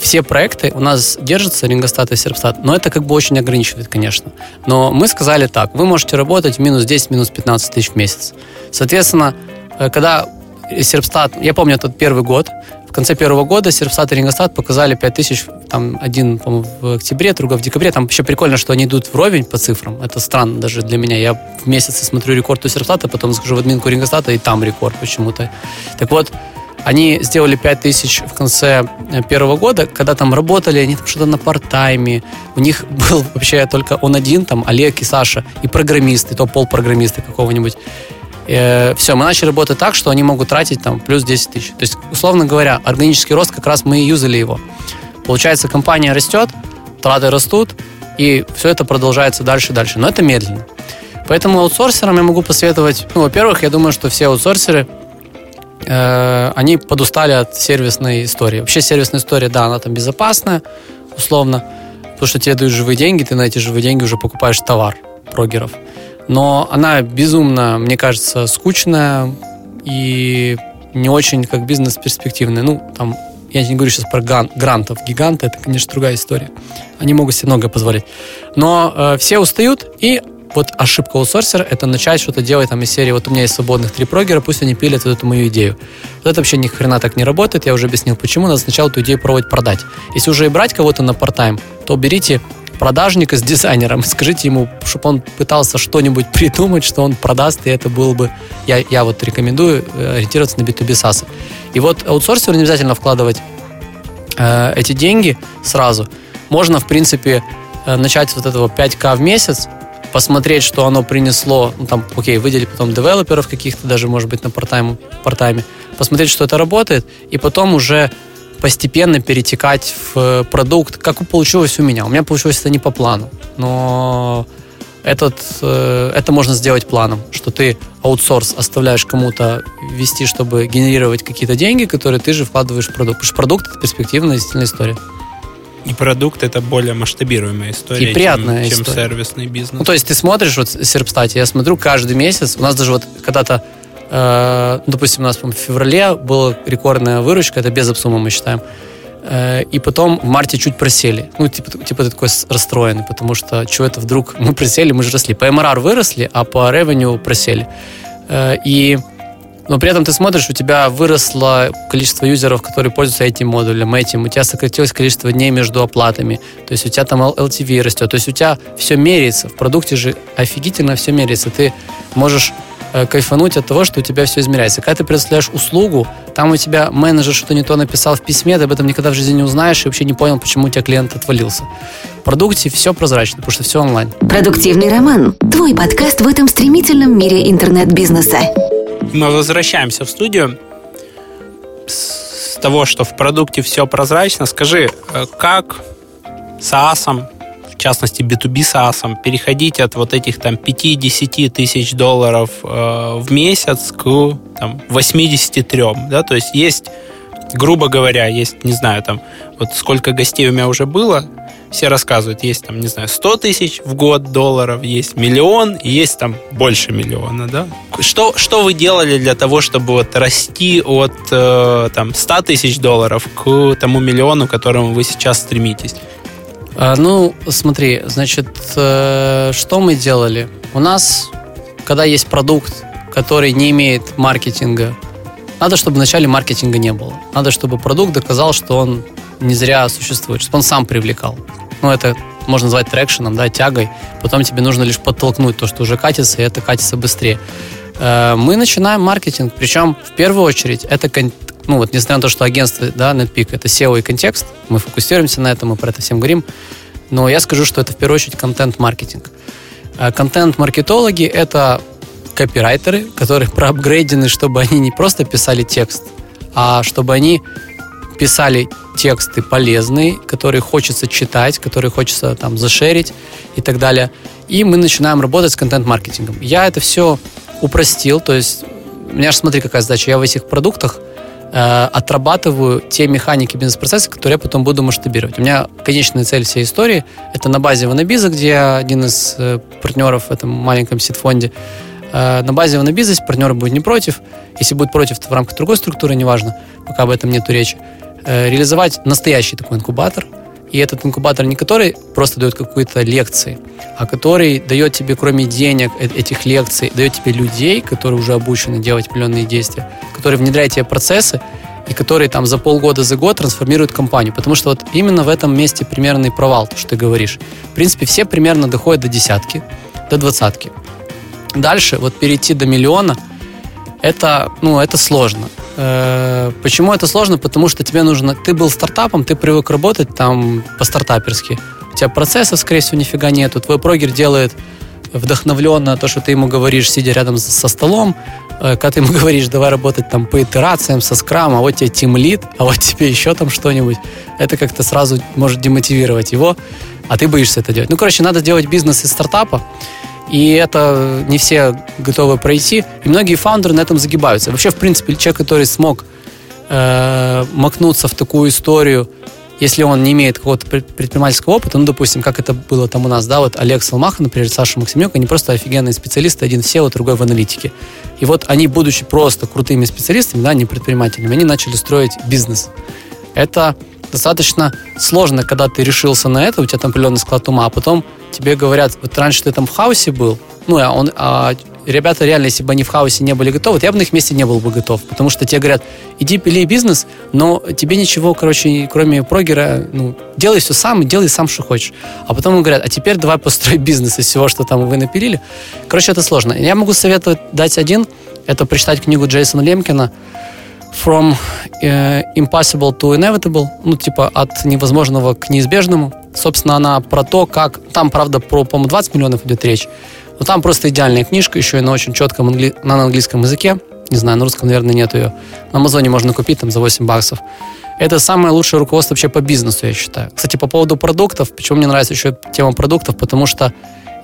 все проекты у нас держатся, Рингостат и Серпстат, но это как бы очень ограничивает, конечно. Но мы сказали так, вы можете работать минус 10, минус 15 тысяч в месяц. Соответственно, э, когда Серпстат, я помню этот первый год, в конце первого года Серпстат и Рингостат показали 5 тысяч, там один, в октябре, другой в декабре. Там еще прикольно, что они идут вровень по цифрам. Это странно даже для меня. Я в месяце смотрю рекорд у Серпстата, потом захожу в админку Рингостата, и там рекорд почему-то. Так вот, они сделали 5 тысяч в конце э, первого года, когда там работали, они там что-то на парт-тайме. У них был вообще только он один, там Олег и Саша, и программисты, то полпрограммисты какого-нибудь. Э, все, мы начали работать так, что они могут тратить там плюс 10 тысяч. То есть, условно говоря, органический рост, как раз мы и юзали его. Получается, компания растет, траты растут, и все это продолжается дальше и дальше. Но это медленно. Поэтому аутсорсерам я могу посоветовать, ну, во-первых, я думаю, что все аутсорсеры Э, они подустали от сервисной истории. Вообще сервисная история, да, она там безопасная, условно, потому что тебе дают живые деньги, ты на эти живые деньги уже покупаешь товар прогеров. Но она безумно, мне кажется, скучная и не очень как бизнес перспективная. Ну, там, я не говорю сейчас про грантов. Гиганты, это, конечно, другая история. Они могут себе многое позволить. Но э, все устают, и вот ошибка аутсорсера — это начать что-то делать там из серии, вот у меня есть свободных три прогера, пусть они пилят вот эту мою идею. Вот это вообще ни хрена так не работает, я уже объяснил, почему. Надо сначала эту идею пробовать продать. Если уже и брать кого-то на part-time, то берите продажника с дизайнером, скажите ему, чтобы он пытался что-нибудь придумать, что он продаст, и это было бы... Я, я вот рекомендую э, ориентироваться на B2B SaaS. И вот аутсорсеру не обязательно вкладывать э, эти деньги сразу. Можно, в принципе, э, начать вот этого 5К в месяц, посмотреть, что оно принесло, ну, там, окей, выделить потом девелоперов каких-то, даже, может быть, на портайме, портайме, посмотреть, что это работает, и потом уже постепенно перетекать в продукт, как получилось у меня. У меня получилось это не по плану, но этот, э, это можно сделать планом, что ты аутсорс оставляешь кому-то вести, чтобы генерировать какие-то деньги, которые ты же вкладываешь в продукт. Потому что продукт — это перспективная, действительно история. И продукт это более масштабируемая история, и приятная чем, история. чем сервисный бизнес. Ну, то есть ты смотришь, вот Серпстате, я смотрю каждый месяц, у нас даже вот когда-то, э, допустим, у нас в феврале была рекордная выручка, это без обсума мы считаем, э, и потом в марте чуть просели. Ну, типа, типа ты такой расстроенный, потому что что это вдруг мы просели, мы же росли. По MRR выросли, а по ревеню просели. Э, и но при этом ты смотришь, у тебя выросло количество юзеров, которые пользуются этим модулем, этим, у тебя сократилось количество дней между оплатами, то есть у тебя там LTV растет, то есть у тебя все меряется, в продукте же офигительно все меряется, ты можешь э, кайфануть от того, что у тебя все измеряется. Когда ты предоставляешь услугу, там у тебя менеджер что-то не то написал в письме, ты об этом никогда в жизни не узнаешь и вообще не понял, почему у тебя клиент отвалился. В продукте все прозрачно, потому что все онлайн. Продуктивный роман. Твой подкаст в этом стремительном мире интернет-бизнеса. Мы возвращаемся в студию с того, что в продукте все прозрачно. Скажи, э, как SaaS, в частности B2B SaaS, переходить от вот этих там 5-10 тысяч долларов э, в месяц к там, 83, да, то есть есть грубо говоря, есть, не знаю, там, вот сколько гостей у меня уже было, все рассказывают, есть там, не знаю, 100 тысяч в год долларов, есть миллион, есть там больше миллиона, да? Что, что вы делали для того, чтобы вот расти от э, там 100 тысяч долларов к тому миллиону, к которому вы сейчас стремитесь? А, ну, смотри, значит, э, что мы делали? У нас, когда есть продукт, который не имеет маркетинга, надо, чтобы вначале маркетинга не было. Надо, чтобы продукт доказал, что он не зря существует, чтобы он сам привлекал. Ну, это можно назвать трекшеном, да, тягой. Потом тебе нужно лишь подтолкнуть то, что уже катится, и это катится быстрее. Э, мы начинаем маркетинг, причем в первую очередь это, ну вот, несмотря на то, что агентство, да, NetPeak, это SEO и контекст, мы фокусируемся на этом, мы про это всем говорим, но я скажу, что это в первую очередь контент-маркетинг. Э, контент-маркетологи — это копирайтеры, которые проапгрейдены, чтобы они не просто писали текст, а чтобы они писали тексты полезные, которые хочется читать, которые хочется там зашерить и так далее. И мы начинаем работать с контент-маркетингом. Я это все упростил, то есть у меня же смотри, какая задача. Я в этих продуктах э, отрабатываю те механики бизнес-процесса, которые я потом буду масштабировать. У меня конечная цель всей истории – это на базе Ванабиза, где я один из э, партнеров в этом маленьком сит-фонде. Э, на базе Ванабиза, если партнеры будут не против, если будет против, то в рамках другой структуры, неважно, пока об этом нету речи, реализовать настоящий такой инкубатор. И этот инкубатор не который просто дает какие-то лекции, а который дает тебе, кроме денег э, этих лекций, дает тебе людей, которые уже обучены делать определенные действия, которые внедряют тебе процессы, и которые там за полгода, за год трансформируют компанию. Потому что вот именно в этом месте примерный провал, то, что ты говоришь. В принципе, все примерно доходят до десятки, до двадцатки. Дальше вот перейти до миллиона, это, ну, это сложно. Э, почему это сложно? Потому что тебе нужно... Ты был стартапом, ты привык работать там по-стартаперски. У тебя процессов, скорее всего, нифига нету. Твой прогер делает вдохновленно то, что ты ему говоришь, сидя рядом со столом, э, когда ты ему говоришь, давай работать там по итерациям, со скрам, а вот тебе тим лид, а вот тебе еще там что-нибудь, это как-то сразу может демотивировать его, а ты боишься это делать. Ну, короче, надо делать бизнес из стартапа, и это не все готовы пройти. И многие фаундеры на этом загибаются. Вообще, в принципе, человек, который смог э, макнуться в такую историю, если он не имеет какого-то предпринимательского опыта, ну, допустим, как это было там у нас, да, вот Олег Салмаха, например, Саша Максимюк, они просто офигенные специалисты, один в SEO, другой в аналитике. И вот они, будучи просто крутыми специалистами, да, не предпринимателями, они начали строить бизнес. Это достаточно сложно, когда ты решился на это, у тебя там определенный склад ума, а потом тебе говорят, вот раньше ты там в хаосе был, ну, а, он, а ребята реально, если бы они в хаосе не были готовы, я бы на их месте не был бы готов. Потому что тебе говорят, иди пили бизнес, но тебе ничего, короче, кроме прогера, ну, делай все сам делай сам, что хочешь. А потом говорят, а теперь давай построй бизнес из всего, что там вы напилили. Короче, это сложно. Я могу советовать дать один, это прочитать книгу Джейсона Лемкина From uh, Impossible to Inevitable, ну, типа от невозможного к неизбежному. Собственно, она про то, как... Там, правда, про, по-моему, 20 миллионов идет речь. Но там просто идеальная книжка, еще и на очень четком англи... на английском языке. Не знаю, на русском, наверное, нет ее. На Амазоне можно купить там за 8 баксов. Это самое лучшее руководство вообще по бизнесу, я считаю. Кстати, по поводу продуктов, почему мне нравится еще тема продуктов, потому что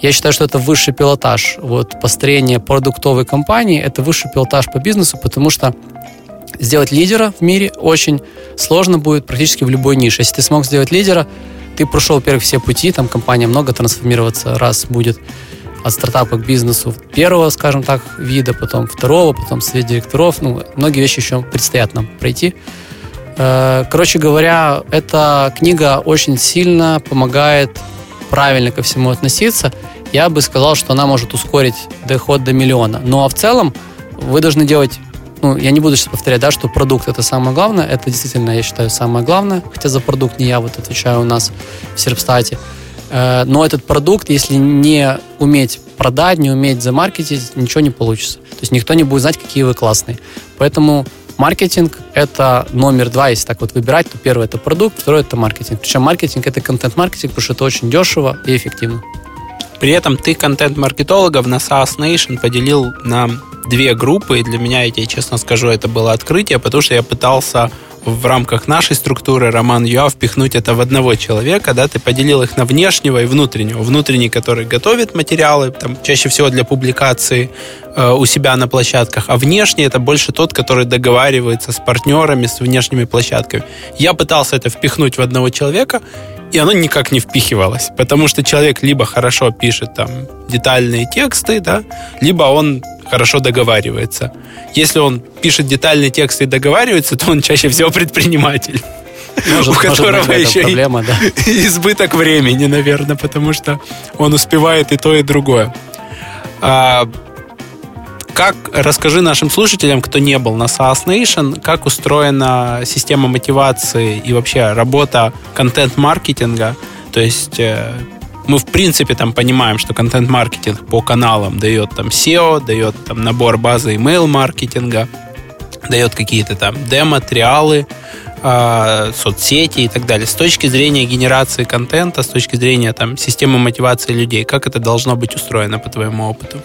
я считаю, что это высший пилотаж. Вот построение продуктовой компании – это высший пилотаж по бизнесу, потому что сделать лидера в мире очень сложно будет практически в любой нише. Если ты смог сделать лидера, ты прошел, во-первых, все пути, там компания много трансформироваться раз будет от стартапа к бизнесу первого, скажем так, вида, потом второго, потом совет директоров. Ну, многие вещи еще предстоят нам пройти. Э, короче говоря, эта книга очень сильно помогает правильно ко всему относиться. Я бы сказал, что она может ускорить доход до миллиона. Ну а в целом вы должны делать ну, я не буду сейчас повторять, да, что продукт это самое главное. Это действительно, я считаю, самое главное. Хотя за продукт не я вот отвечаю у нас в Серпстате. Э, но этот продукт, если не уметь продать, не уметь замаркетить, ничего не получится. То есть никто не будет знать, какие вы классные. Поэтому маркетинг – это номер два, если так вот выбирать, то первый – это продукт, второй – это маркетинг. Причем маркетинг – это контент-маркетинг, потому что это очень дешево и эффективно. При этом ты контент-маркетологов на SaaS Nation поделил на две группы, и для меня, я тебе честно скажу, это было открытие, потому что я пытался в рамках нашей структуры Роман Юа впихнуть это в одного человека, да, ты поделил их на внешнего и внутреннего. Внутренний, который готовит материалы, там, чаще всего для публикации у себя на площадках, а внешний это больше тот, который договаривается с партнерами, с внешними площадками. Я пытался это впихнуть в одного человека, и оно никак не впихивалось, потому что человек либо хорошо пишет там детальные тексты, да, либо он хорошо договаривается. Если он пишет детальные тексты и договаривается, то он чаще всего предприниматель. Может, у которого может еще проблема, да. избыток времени, наверное, потому что он успевает и то, и другое. А, как, расскажи нашим слушателям, кто не был на SaaS Nation, как устроена система мотивации и вообще работа контент-маркетинга, то есть э, мы в принципе там понимаем, что контент-маркетинг по каналам дает там SEO, дает там набор базы email маркетинга, дает какие-то там демо-триалы, э, соцсети и так далее. С точки зрения генерации контента, с точки зрения там системы мотивации людей, как это должно быть устроено по твоему опыту?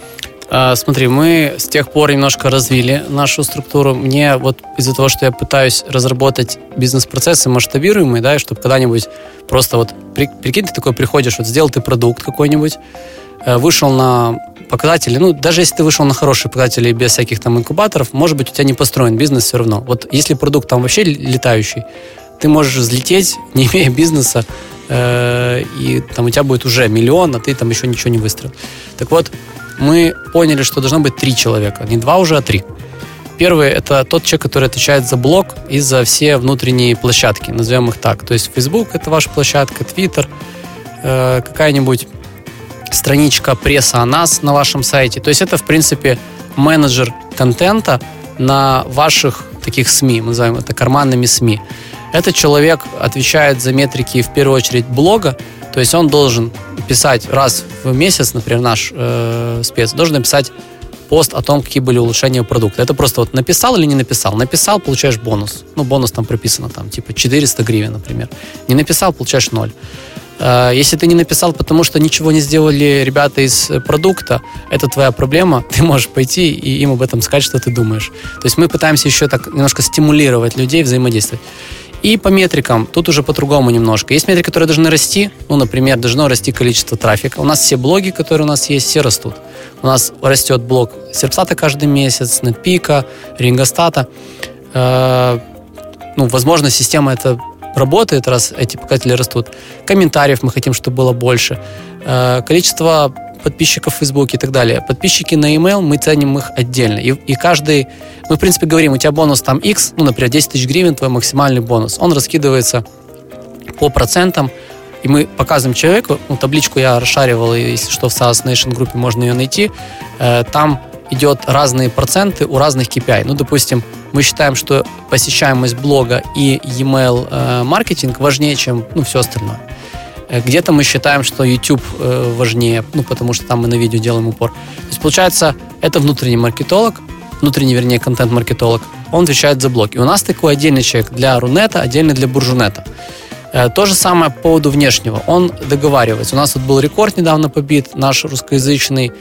А, смотри, мы с тех пор немножко развили нашу структуру. Мне вот из-за того, что я пытаюсь разработать бизнес-процессы масштабируемые, да, и чтобы когда-нибудь просто вот, прикинь, ты такой приходишь, вот сделал ты продукт какой-нибудь, э, вышел на показатели, ну, даже если ты вышел на хорошие показатели без всяких там инкубаторов, может быть, у тебя не построен бизнес все равно. Вот если продукт там вообще летающий, ты можешь взлететь, не имея бизнеса, э, и там у тебя будет уже миллион, а ты там еще ничего не выстроил. Так вот, мы поняли, что должно быть три человека. Не два уже, а три. Первый – это тот человек, который отвечает за блог и за все внутренние площадки, назовем их так. То есть Facebook – это ваша площадка, Twitter, э, какая-нибудь страничка пресса о нас на вашем сайте. То есть это, в принципе, менеджер контента на ваших таких СМИ, мы называем это карманными СМИ. Этот человек отвечает за метрики, в первую очередь, блога, то есть он должен писать раз в месяц, например, наш э, спец, должен написать пост о том, какие были улучшения продукта. Это просто вот написал или не написал. Написал, получаешь бонус. Ну, бонус там прописано, там, типа 400 гривен, например. Не написал, получаешь ноль. Э, если ты не написал, потому что ничего не сделали ребята из продукта, это твоя проблема, ты можешь пойти и им об этом сказать, что ты думаешь. То есть мы пытаемся еще так немножко стимулировать людей взаимодействовать. И по метрикам, тут уже по-другому немножко. Есть метрики, которые должны расти. Ну, например, должно расти количество трафика. У нас все блоги, которые у нас есть, все растут. У нас растет блог Серпстата каждый месяц, Netpeak, Рингостата. Э, ну, возможно, система это работает, раз эти показатели растут. Комментариев мы хотим, чтобы было больше. Э, количество подписчиков в Фейсбуке и так далее. Подписчики на email, мы ценим их отдельно. И, и каждый, мы, в принципе, говорим, у тебя бонус там X, ну, например, 10 тысяч гривен, твой максимальный бонус. Он раскидывается по процентам и мы показываем человеку, ну, табличку я расшаривал, если что, в SaaS Nation группе можно ее найти, э, там идет разные проценты у разных KPI. Ну, допустим, мы считаем, что посещаемость блога и e-mail э, маркетинг важнее, чем ну, все остальное. Э, где-то мы считаем, что YouTube э, важнее, ну, потому что там мы на видео делаем упор. То есть, получается, это внутренний маркетолог, внутренний, вернее, контент-маркетолог, он отвечает за блог. И у нас такой отдельный человек для Рунета, отдельный для Буржунета. Э, то же самое по поводу внешнего. Он договаривается. У нас тут был рекорд недавно побит, наш русскоязычный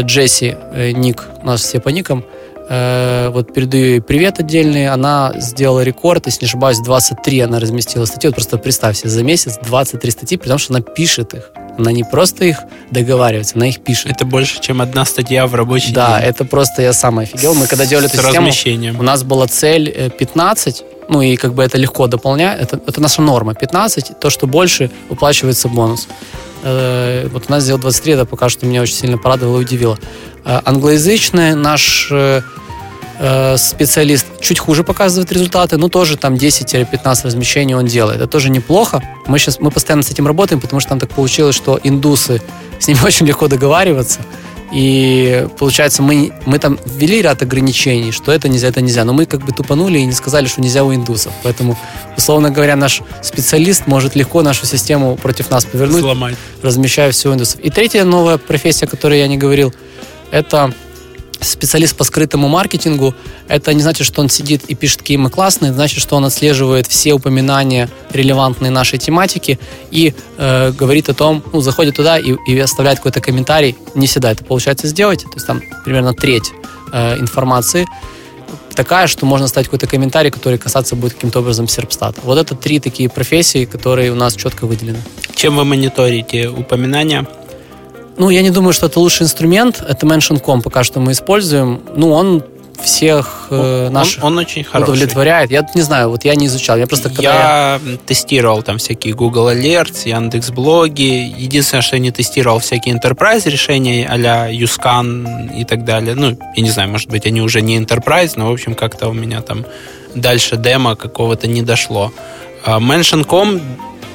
Джесси, ник, у нас все по никам, вот передаю ей привет отдельный. Она сделала рекорд, если не ошибаюсь, 23 она разместила статьи. Вот просто представь себе, за месяц 23 статьи, потому что она пишет их. Она не просто их договаривается, она их пишет. Это больше, чем одна статья в рабочий да, день. это просто я сам офигел. Мы когда делали С эту систему, у нас была цель 15, ну и как бы это легко дополнять, это, это наша норма. 15, то, что больше, уплачивается бонус. Э, Вот у нас сделал 23, это пока что меня очень сильно порадовало и удивило. Э, Англоязычный наш э, специалист чуть хуже показывает результаты, но тоже там 10-15 размещений он делает. Это тоже неплохо. Мы сейчас мы постоянно с этим работаем, потому что там так получилось, что индусы с ними очень легко договариваться. И получается, мы, мы там ввели ряд ограничений, что это нельзя, это нельзя. Но мы как бы тупанули и не сказали, что нельзя у индусов. Поэтому, условно говоря, наш специалист может легко нашу систему против нас повернуть Сломать. размещая все у индусов. И третья новая профессия, о которой я не говорил, это специалист по скрытому маркетингу. Это не значит, что он сидит и пишет, какие мы классные, это значит, что он отслеживает все упоминания релевантные нашей тематики и э, говорит о том, ну, заходит туда и, и оставляет какой-то комментарий. Не всегда это получается сделать, то есть там примерно треть э, информации такая, что можно ставить какой-то комментарий, который касаться будет каким-то образом серпстата. Вот это три такие профессии, которые у нас четко выделены. Чем вы мониторите упоминания? Ну, я не думаю, что это лучший инструмент. Это Mention.com пока что мы используем. Ну, он всех э, Он- наших он, очень хороший. удовлетворяет. Я не знаю, вот я не изучал. Я просто когда я... Я тестировал там всякие Google Alerts, Яндекс Блоги. Единственное, что я не тестировал всякие Enterprise решения а-ля Юскан и так далее. Ну, я не знаю, может быть, они уже не Enterprise, но, в общем, как-то у меня там дальше демо какого-то не дошло. А Mention.com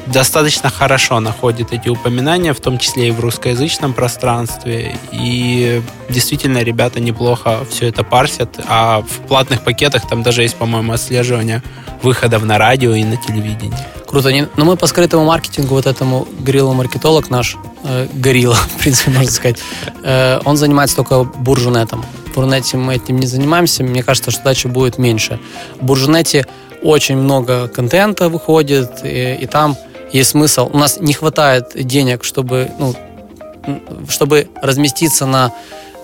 достаточно хорошо находит эти упоминания, в том числе и в русскоязычном пространстве. И действительно, ребята неплохо все это парсят. А в платных пакетах там даже есть, по-моему, отслеживание выходов на радио и на телевидении. Круто. Но мы по скрытому маркетингу вот этому горилла-маркетолог наш, э, горилла, в принципе, можно сказать, э, он занимается только буржунетом. В буржунете мы этим не занимаемся. Мне кажется, что дальше будет меньше. В буржунете очень много контента выходит, и, и там есть смысл. У нас не хватает денег, чтобы, ну, чтобы разместиться на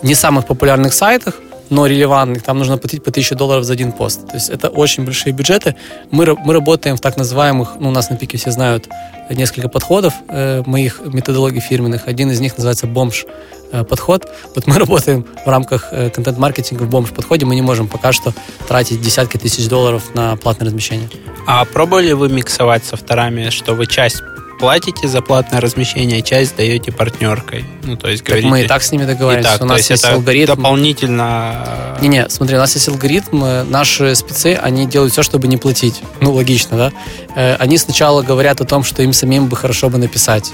не самых популярных сайтах, но релевантных. Там нужно платить по 1000 долларов за один пост. То есть это очень большие бюджеты. Мы, мы работаем в так называемых, ну, у нас на пике все знают несколько подходов э, моих методологий фирменных. Один из них называется бомж э, подход. Вот мы работаем в рамках э, контент-маркетинга в бомж подходе. Мы не можем пока что тратить десятки тысяч долларов на платное размещение. А пробовали вы миксовать с авторами, что вы часть платите за платное размещение, часть даете партнеркой? Ну, то есть Так говорите... мы и так с ними договариваемся. так, у нас есть есть алгоритм. дополнительно... э, Не-не, смотри, у нас есть алгоритм, э, наши спецы, они делают все, чтобы не платить. Ну, логично, да? Э, Они сначала говорят о том, что им самим бы хорошо бы написать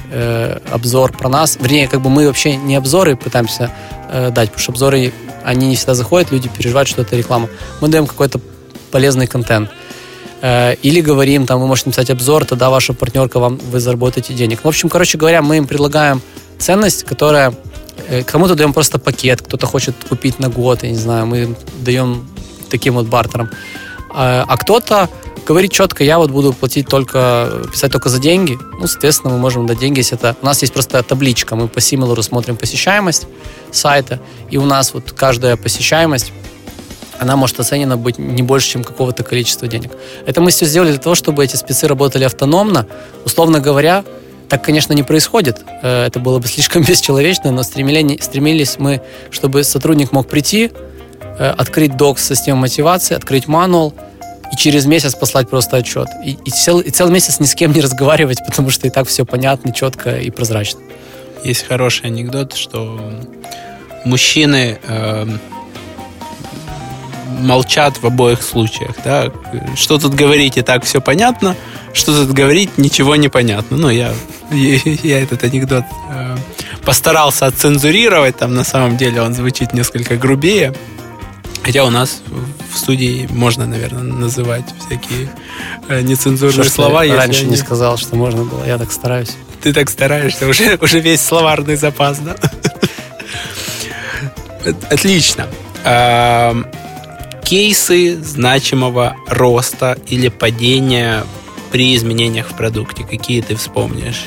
обзор про нас. Вернее, как бы мы вообще не обзоры пытаемся дать, потому что обзоры, они не всегда заходят, люди переживают, что это реклама. Мы даем какой-то полезный контент. Э, Или говорим, там, вы можете написать обзор, тогда ваша партнерка вам, вы заработаете денег. В общем, короче говоря, мы им предлагаем ценность, которая э, кому-то даем просто пакет, кто-то хочет купить на год, я не знаю, мы даем таким вот бартером. А а кто-то говорит четко, я вот буду платить только, писать только за деньги. Ну, соответственно, мы можем дать деньги, если это... У нас есть просто табличка, мы по симилору смотрим посещаемость сайта, и у нас вот каждая посещаемость она может оценена быть не больше, чем какого-то количества денег. Это мы все сделали для того, чтобы эти спецы работали автономно. Условно говоря, так, конечно, не происходит. Э, Это было бы слишком бесчеловечно, но стремили- стремились мы, чтобы сотрудник мог прийти, э, открыть док с системой мотивации, открыть мануал и через месяц послать просто отчет. И, и, цел- и целый месяц ни с кем не разговаривать, потому что и так все понятно, четко и прозрачно. Есть хороший анекдот, что мужчины эм, молчат в обоих случаях. Да? Что тут говорить, и так все понятно, что тут говорить, ничего не понятно. Ну, я Я этот анекдот э, постарался отцензурировать, там на самом деле он звучит несколько грубее. Хотя у нас в студии можно, наверное, называть всякие э, нецензурные Что слова. если раньше они- не сказал, что можно было. Я так стараюсь. Ты так стараешься, уже, уже весь словарный запас, да? Отлично. Кейсы значимого роста или падения при изменениях в продукте. Какие ты вспомнишь?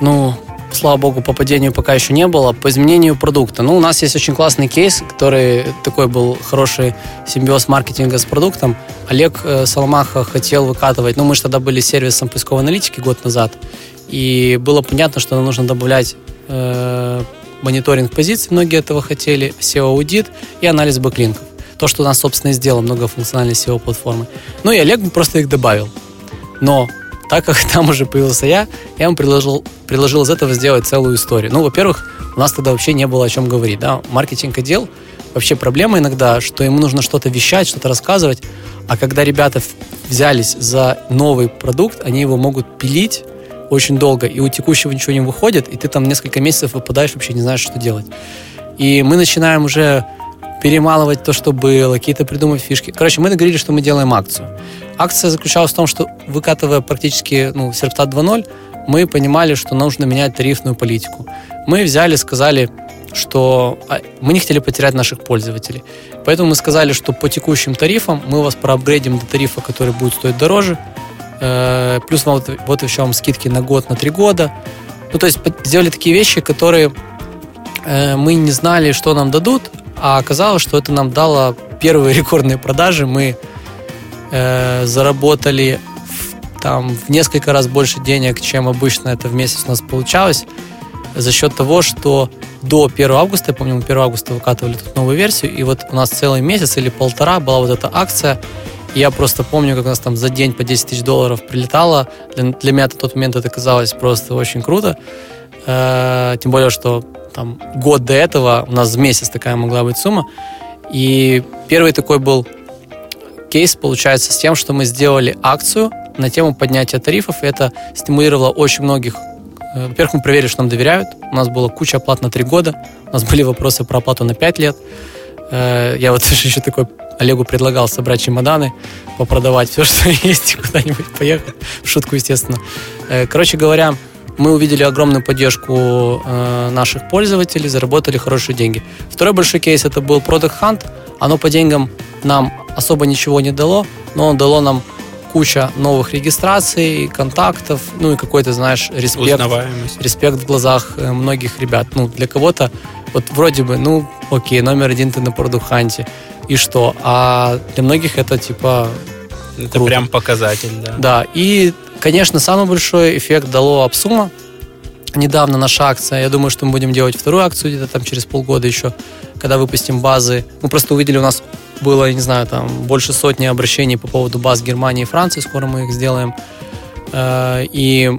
Ну, слава богу, по падению пока еще не было. По изменению продукта. Ну, у нас есть очень классный кейс, который такой был хороший симбиоз маркетинга с продуктом. Олег э, Соломаха хотел выкатывать, ну, мы же тогда были сервисом поисковой аналитики год назад, и было понятно, что нам нужно добавлять э, мониторинг позиций, многие этого хотели, SEO-аудит и анализ бэклинков. То, что у нас, собственно, и сделало многофункциональной SEO-платформы. Ну, и Олег просто их добавил. Но так как там уже появился я, я ему предложил, предложил из этого сделать целую историю. Ну, во-первых, у нас тогда вообще не было о чем говорить. Да? Маркетинг-отдел вообще проблема иногда, что ему нужно что-то вещать, что-то рассказывать, а когда ребята взялись за новый продукт, они его могут пилить очень долго, и у текущего ничего не выходит, и ты там несколько месяцев выпадаешь, вообще не знаешь, что делать. И мы начинаем уже перемалывать то, что было, какие-то придумать фишки. Короче, мы договорились, что мы делаем акцию. Акция заключалась в том, что выкатывая практически ну, Серпстат 2.0, мы понимали, что нужно менять тарифную политику. Мы взяли, сказали, что а, мы не хотели потерять наших пользователей. Поэтому мы сказали, что по текущим тарифам мы вас проапгрейдим до тарифа, который будет стоить дороже. Э, Плюс вот, вот еще вам скидки на год, на три года. Ну, то есть сделали такие вещи, которые э, мы не знали, что нам дадут, а оказалось, что это нам дало первые рекордные продажи. Мы э, заработали в, там в несколько раз больше денег, чем обычно это в месяц у нас получалось, за счет того, что до 1 августа, я помню, мы 1 августа выкатывали тут новую версию, и вот у нас целый месяц или полтора была вот эта акция, и я просто помню, как у нас там за день по 10 тысяч долларов прилетало. Для, для меня на тот момент это казалось просто очень круто. Э, тем более, что там год до этого у нас в месяц такая могла быть сумма. И первый такой был кейс, получается, с тем, что мы сделали акцию на тему поднятия тарифов, и это стимулировало очень многих. Э, Во-первых, мы проверили, что нам доверяют. У нас была куча оплат на 3 года. У нас были вопросы про оплату на 5 лет. Э, Я вот еще такой Олегу предлагал собрать чемоданы, попродавать все, что есть, и куда-нибудь поехать. В шутку, естественно. Короче говоря, мы увидели огромную поддержку э, наших пользователей, заработали хорошие деньги. Второй большой кейс это был Product Hunt. Оно по деньгам нам особо ничего не дало, но оно дало нам куча новых регистраций, контактов, ну и какой-то, знаешь, респект респект в глазах э, многих ребят. Ну, для кого-то вот вроде бы, ну, окей, номер один ты на продуханте, и что? А для многих это типа Это Круто. прям показатель, да. да, и, конечно, самый большой эффект дало Апсума. Недавно наша акция, я думаю, что мы будем делать вторую акцию где-то там через полгода еще, когда выпустим базы. Мы просто увидели, у нас было, я не знаю, там больше сотни обращений по поводу баз Германии и Франции, скоро мы их сделаем. Э, И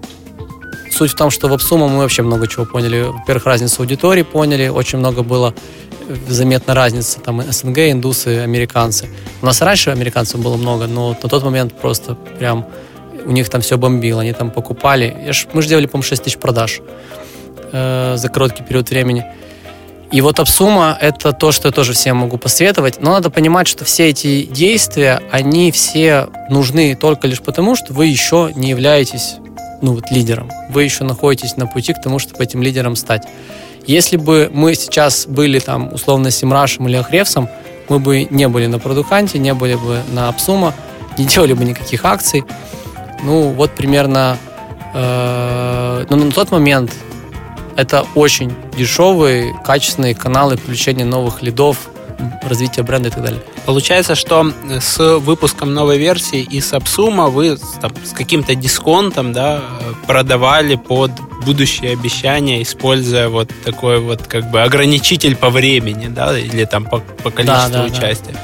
суть в том, что в Апсума мы вообще много чего поняли. Во-первых, разницу аудитории поняли, очень много было заметна разница, там СНГ, индусы, американцы. У нас раньше американцев было много, но на тот момент просто прям у них там все бомбило, они там покупали. Я ж, мы же делали, по-моему, 6 тысяч продаж э, за короткий период времени. И вот Апсума – это то, что я тоже всем могу посоветовать. Но надо понимать, что все эти действия, они все нужны только лишь потому, что вы еще не являетесь ну, вот, лидером. Вы еще находитесь на пути к тому, чтобы этим лидером стать. Если бы мы сейчас были там условно Симрашем или Ахревсом, мы бы не были на Продуханте, не были бы на Апсума, не делали бы никаких акций. Ну, вот примерно... э, но на тот момент это очень дешевые, качественные каналы привлечения новых лидов, развития бренда и так далее. Получается, что с выпуском новой версии и с Апсума вы с, там, с каким-то дисконтом да, продавали под будущие обещания, используя вот такой вот как бы ограничитель по времени, да, или там по, по количеству да, да. участия.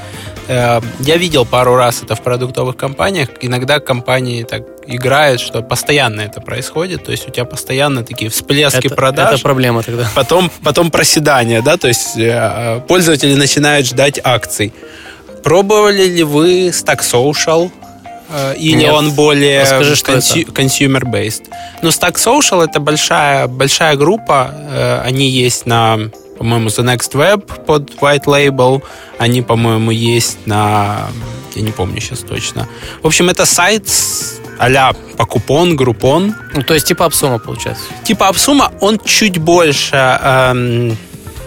Э, Я видел пару раз это в продуктовых компаниях. Иногда компании так играют, что постоянно это происходит. То есть у тебя постоянно такие всплески Это, продаж. это проблема тогда. Потом, потом проседание, да, то есть э, пользователи начинают ждать акций. Пробовали ли вы Stack Social Э, или Нет. он более Расскажи, что консю- consumer-based? Ну, Stack Social — это большая, большая группа. Они есть на, по-моему, The Next Web под White Label. Они, по-моему, есть на... Я не помню сейчас точно. В общем, это сайт с- а-ля Покупон, Группон. Ну, то есть типа обсума получается. Типа Апсума, он чуть больше эм,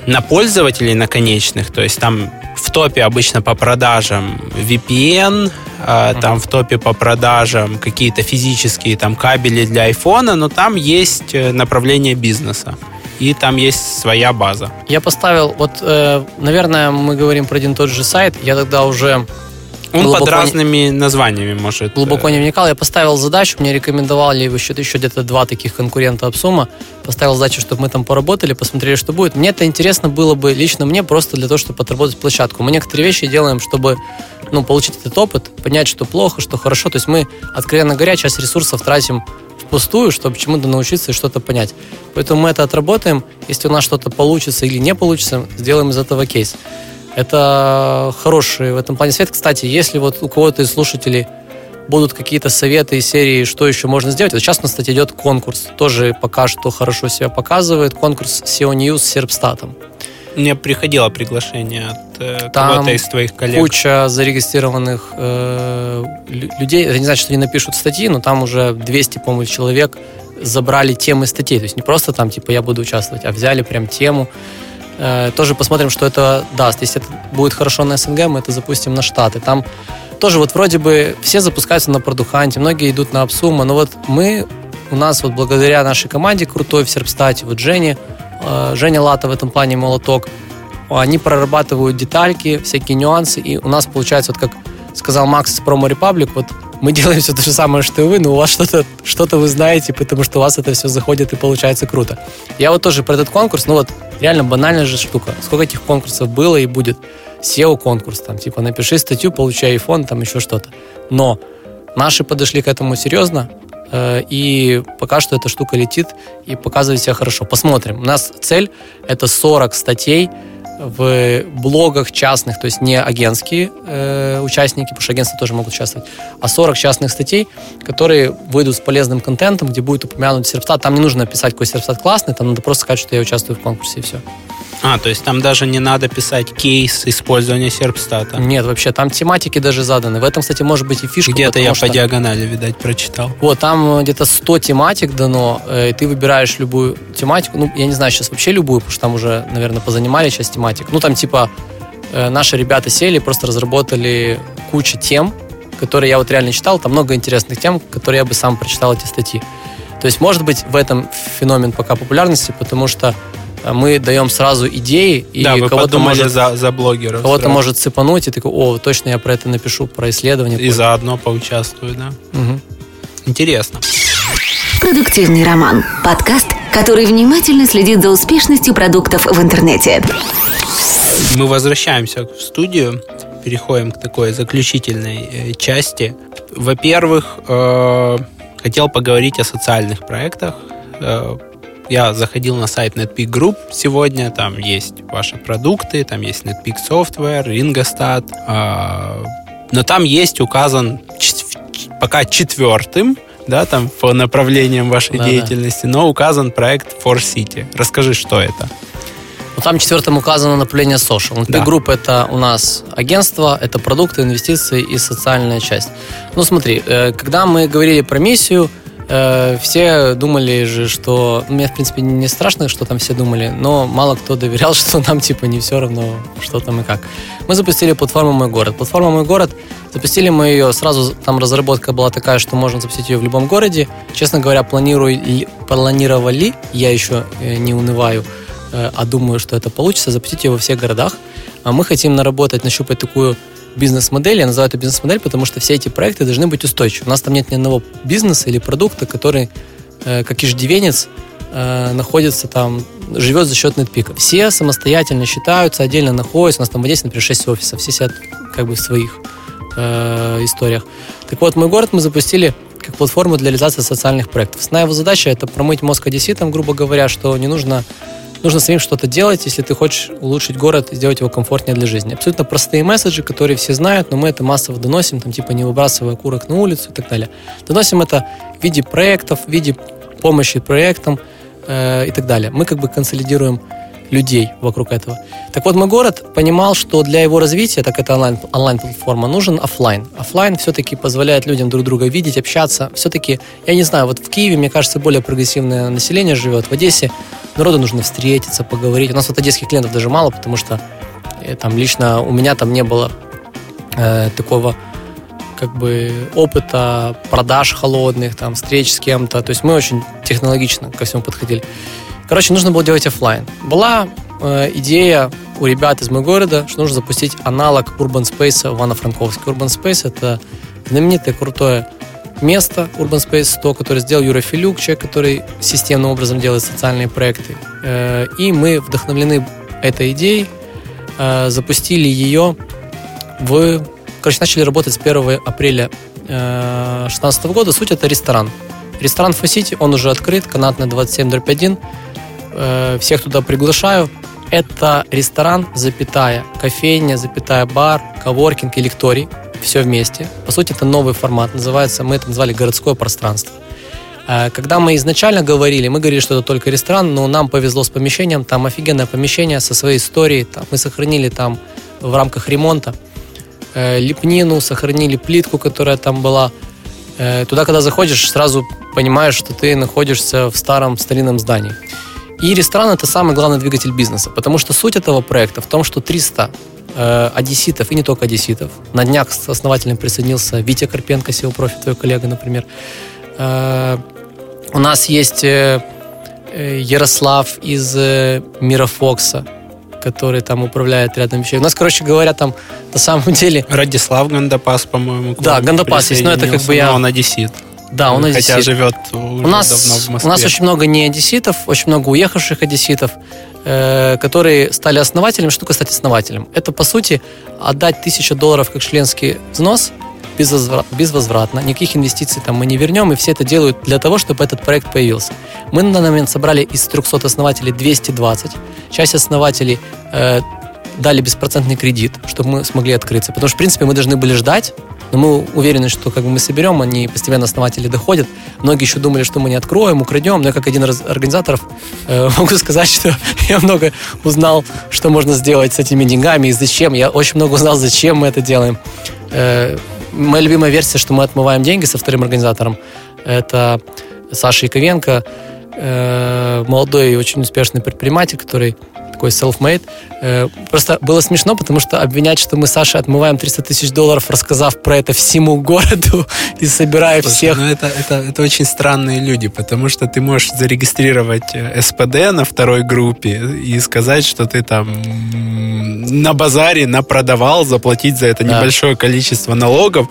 на пользователей, на конечных. То есть там в топе обычно по продажам VPN, э, там в топе по продажам какие-то физические там кабели для айфона, но там есть э, направление бизнеса. И там есть своя база. Я поставил, вот, э, наверное, мы говорим про один и тот же сайт. Я тогда уже Он Глубоко под не- разными названиями может. глубоко э, не вникал. Я поставил задачу, мне рекомендовали еще, еще где-то два таких конкурента Апсума. Поставил задачу, чтобы мы там поработали, посмотрели, что будет. Мне это интересно было бы лично мне просто для того, чтобы отработать площадку. Мы некоторые вещи делаем, чтобы ну, получить этот опыт, понять, что плохо, что хорошо. То есть мы, откровенно говоря, часть ресурсов тратим впустую, чтобы чему-то научиться и что-то понять. Поэтому мы это отработаем. Если у нас что-то получится или не получится, сделаем из этого кейс. Это хороший в этом плане совет. Кстати, если вот у кого-то из слушателей будут какие-то советы из серии, что еще можно сделать. Вот сейчас у нас, кстати, идет конкурс. Тоже пока что хорошо себя показывает. Конкурс SEO News с Серпстатом. Мне приходило приглашение от э, Там кого-то из твоих коллег. Куча зарегистрированных э, лю- людей. Это не значит, что они напишут статьи, но там уже 200, по-моему, человек забрали темы статей. То есть не просто там, типа, я буду участвовать, а взяли прям тему. Э, тоже посмотрим, что это даст. Если это будет хорошо на СНГ, мы это запустим на Штаты. Там тоже вот вроде бы все запускаются на продуханте, многие идут на Апсума, но вот мы, у нас вот благодаря нашей команде крутой в Серпстате, вот Жене, э, Женя Лата в этом плане молоток, они прорабатывают детальки, всякие нюансы, и у нас получается, вот как сказал Макс из Promo Republic, вот мы делаем все то же самое, что и вы, но у вас что-то что вы знаете, потому что у вас это все заходит и получается круто. Я вот тоже про этот конкурс, ну вот реально банальная же штука. Сколько этих конкурсов было и будет? SEO-конкурс, там, типа, напиши статью, получай iPhone, там еще что-то. Но наши подошли к этому серьезно, и пока что эта штука летит и показывает себя хорошо. Посмотрим. У нас цель — это 40 статей в блогах частных, то есть не агентские э, участники, потому что агентства тоже могут участвовать, а 40 частных статей, которые выйдут с полезным контентом, где будет упомянут серпстат. Там не нужно писать, какой серпстат классный, там надо просто сказать, что я участвую в конкурсе, и все. А, то есть там даже не надо писать кейс использования серпстата. Нет, вообще, там тематики даже заданы. В этом, кстати, может быть и фишка. Где-то я что- по диагонали, видать, прочитал. Вот, там э, где-то 100 тематик дано, э, и ты выбираешь любую тематику. Ну, я не знаю сейчас вообще любую, потому что там уже, наверное, позанимали часть тематик. Ну, там типа э, наши ребята сели, просто разработали кучу тем, которые я вот реально читал. Там много интересных тем, которые я бы сам прочитал эти статьи. То есть, может быть, в этом феномен пока популярности, потому что мы даем сразу идеи, и да, кого-то может, за, за блогеров. кого-то сразу. может цепануть, и такой, о, точно я про это напишу, про исследование. И заодно поучаствую, да. Мгм. Интересно. Продуктивный роман. Подкаст, который внимательно следит за успешностью продуктов в интернете. Мы возвращаемся в студию, переходим к такой заключительной э, части. Во-первых, э, хотел поговорить о социальных проектах. Я заходил на сайт NetPeak Group сегодня, там есть ваши продукты, там есть NetPeak Software, Ringostat, э, но там есть указан пока четвертым, да, там по направлениям вашей Да-да. деятельности, но указан проект For City. Расскажи, что это? Ну, там четвертым указано направление social. Да. Group это у нас агентство, это продукты, инвестиции и социальная часть. Ну смотри, э, когда мы говорили про миссию, э, все думали же, что... ну, Мне, в принципе, не страшно, что там все думали, но мало кто доверял, что нам, типа, не все равно, что там и как. Мы запустили платформу «Мой город». Платформа «Мой город» Запустили мы ее, сразу там разработка была такая, что можно запустить ее в любом городе. Честно говоря, планирую, планировали, я еще э, не унываю, э, а думаю, что это получится, запустить ее во всех городах. А мы хотим наработать, нащупать такую бизнес-модель. Я называю это бизнес-модель, потому что все эти проекты должны быть устойчивы. У нас там нет ни одного бизнеса или продукта, который, э, как иждивенец, э, находится там, живет за счет нетпика. Все самостоятельно считаются, отдельно находятся. У нас там в Одессе, например, 6 офисов. Все сидят как бы в своих э, историях. Так вот, мой город мы запустили как платформу для реализации социальных проектов. Основная его задача – это промыть мозг одесситам, грубо говоря, что не нужно нужно самим что-то делать, если ты хочешь улучшить город и сделать его комфортнее для жизни. Абсолютно простые месседжи, которые все знают, но мы это массово доносим, там типа не выбрасывая курок на улицу и так далее. Доносим это в виде проектов, в виде помощи проектам э, и так далее. Мы как бы консолидируем людей вокруг этого. Так вот, мой город понимал, что для его развития, так это онлайн, онлайн-платформа, нужен офлайн. Офлайн все-таки позволяет людям друг друга видеть, общаться. Все-таки, я не знаю, вот в Киеве, мне кажется, более прогрессивное население живет. В Одессе народу нужно встретиться, поговорить. У нас вот одесских клиентов даже мало, потому что э, там лично у меня там не было э, такого как бы опыта продаж холодных, там, встреч с кем-то. То есть мы очень технологично ко всему подходили. Короче, нужно было делать офлайн. Была э, идея у ребят из моего города, что нужно запустить аналог Urban Space в Ивано-Франковске. Urban Space — это знаменитое, крутое место Urban Space 100, которое сделал Юра Филюк, человек, который системным образом делает социальные проекты. Э, и мы вдохновлены этой идеей, э, запустили ее в... Короче, начали работать с 1 апреля 2016 э, года. Суть — это ресторан. Ресторан Фасити, он уже открыт, канатный 27 Э, всех туда приглашаю. Это ресторан, запятая, кофейня, запятая, бар, коворкинг и лекторий. Все вместе. По сути, это новый формат. Называется, мы это назвали городское пространство. Э, когда мы изначально говорили, мы говорили, что это только ресторан, но нам повезло с помещением. Там офигенное помещение со своей историей. Там мы сохранили там в рамках ремонта э, лепнину, сохранили плитку, которая там была. Туда, когда заходишь, сразу понимаешь, что ты находишься в старом старинном здании. И ресторан это самый главный двигатель бизнеса, потому что суть этого проекта в том, что 300 э, одесситов, и не только одесситов, на днях с основателем присоединился Витя Карпенко, SEO профи, твой коллега, например. Э, у нас есть э, э Ярослав из э, Мирофокса, который там управляет рядом вещей. У нас, короче говоря, там на самом деле... Радислав Гандапас, по-моему. Да, Гандапас есть, но это как бы я... Но он одессит. Да, он одессит. Хотя живет у нас, давно в Москве. У нас очень много не одесситов, очень много уехавших одесситов, э, которые стали основателем. Что стать основателем? Это, по сути, отдать тысячу долларов как членский взнос безвозвратно, никаких инвестиций там мы не вернем, и все это делают для того, чтобы этот проект появился. Мы на данный момент собрали из 300 основателей 220. Часть основателей э, дали беспроцентный кредит, чтобы мы смогли открыться. Потому что, в принципе, мы должны были ждать, но мы уверены, что как бы мы соберем, они постепенно основатели доходят. Многие еще думали, что мы не откроем, украдем. Но я как один из организаторов э, могу сказать, что я много узнал, что можно сделать с этими деньгами и зачем. Я очень много узнал, зачем мы это делаем. Э, моя любимая версия, что мы отмываем деньги со вторым организатором, это Саша Яковенко, э, молодой и очень успешный предприниматель, который такой self-made. Э, просто было смешно, потому что обвинять, что мы с Сашей отмываем 300 тысяч долларов, рассказав про это всему городу и собирая Слушай, всех. Ну это, это, это очень странные люди, потому что ты можешь зарегистрировать э, СПД на второй группе и сказать, что ты там на базаре напродавал, заплатить за это да. небольшое количество налогов,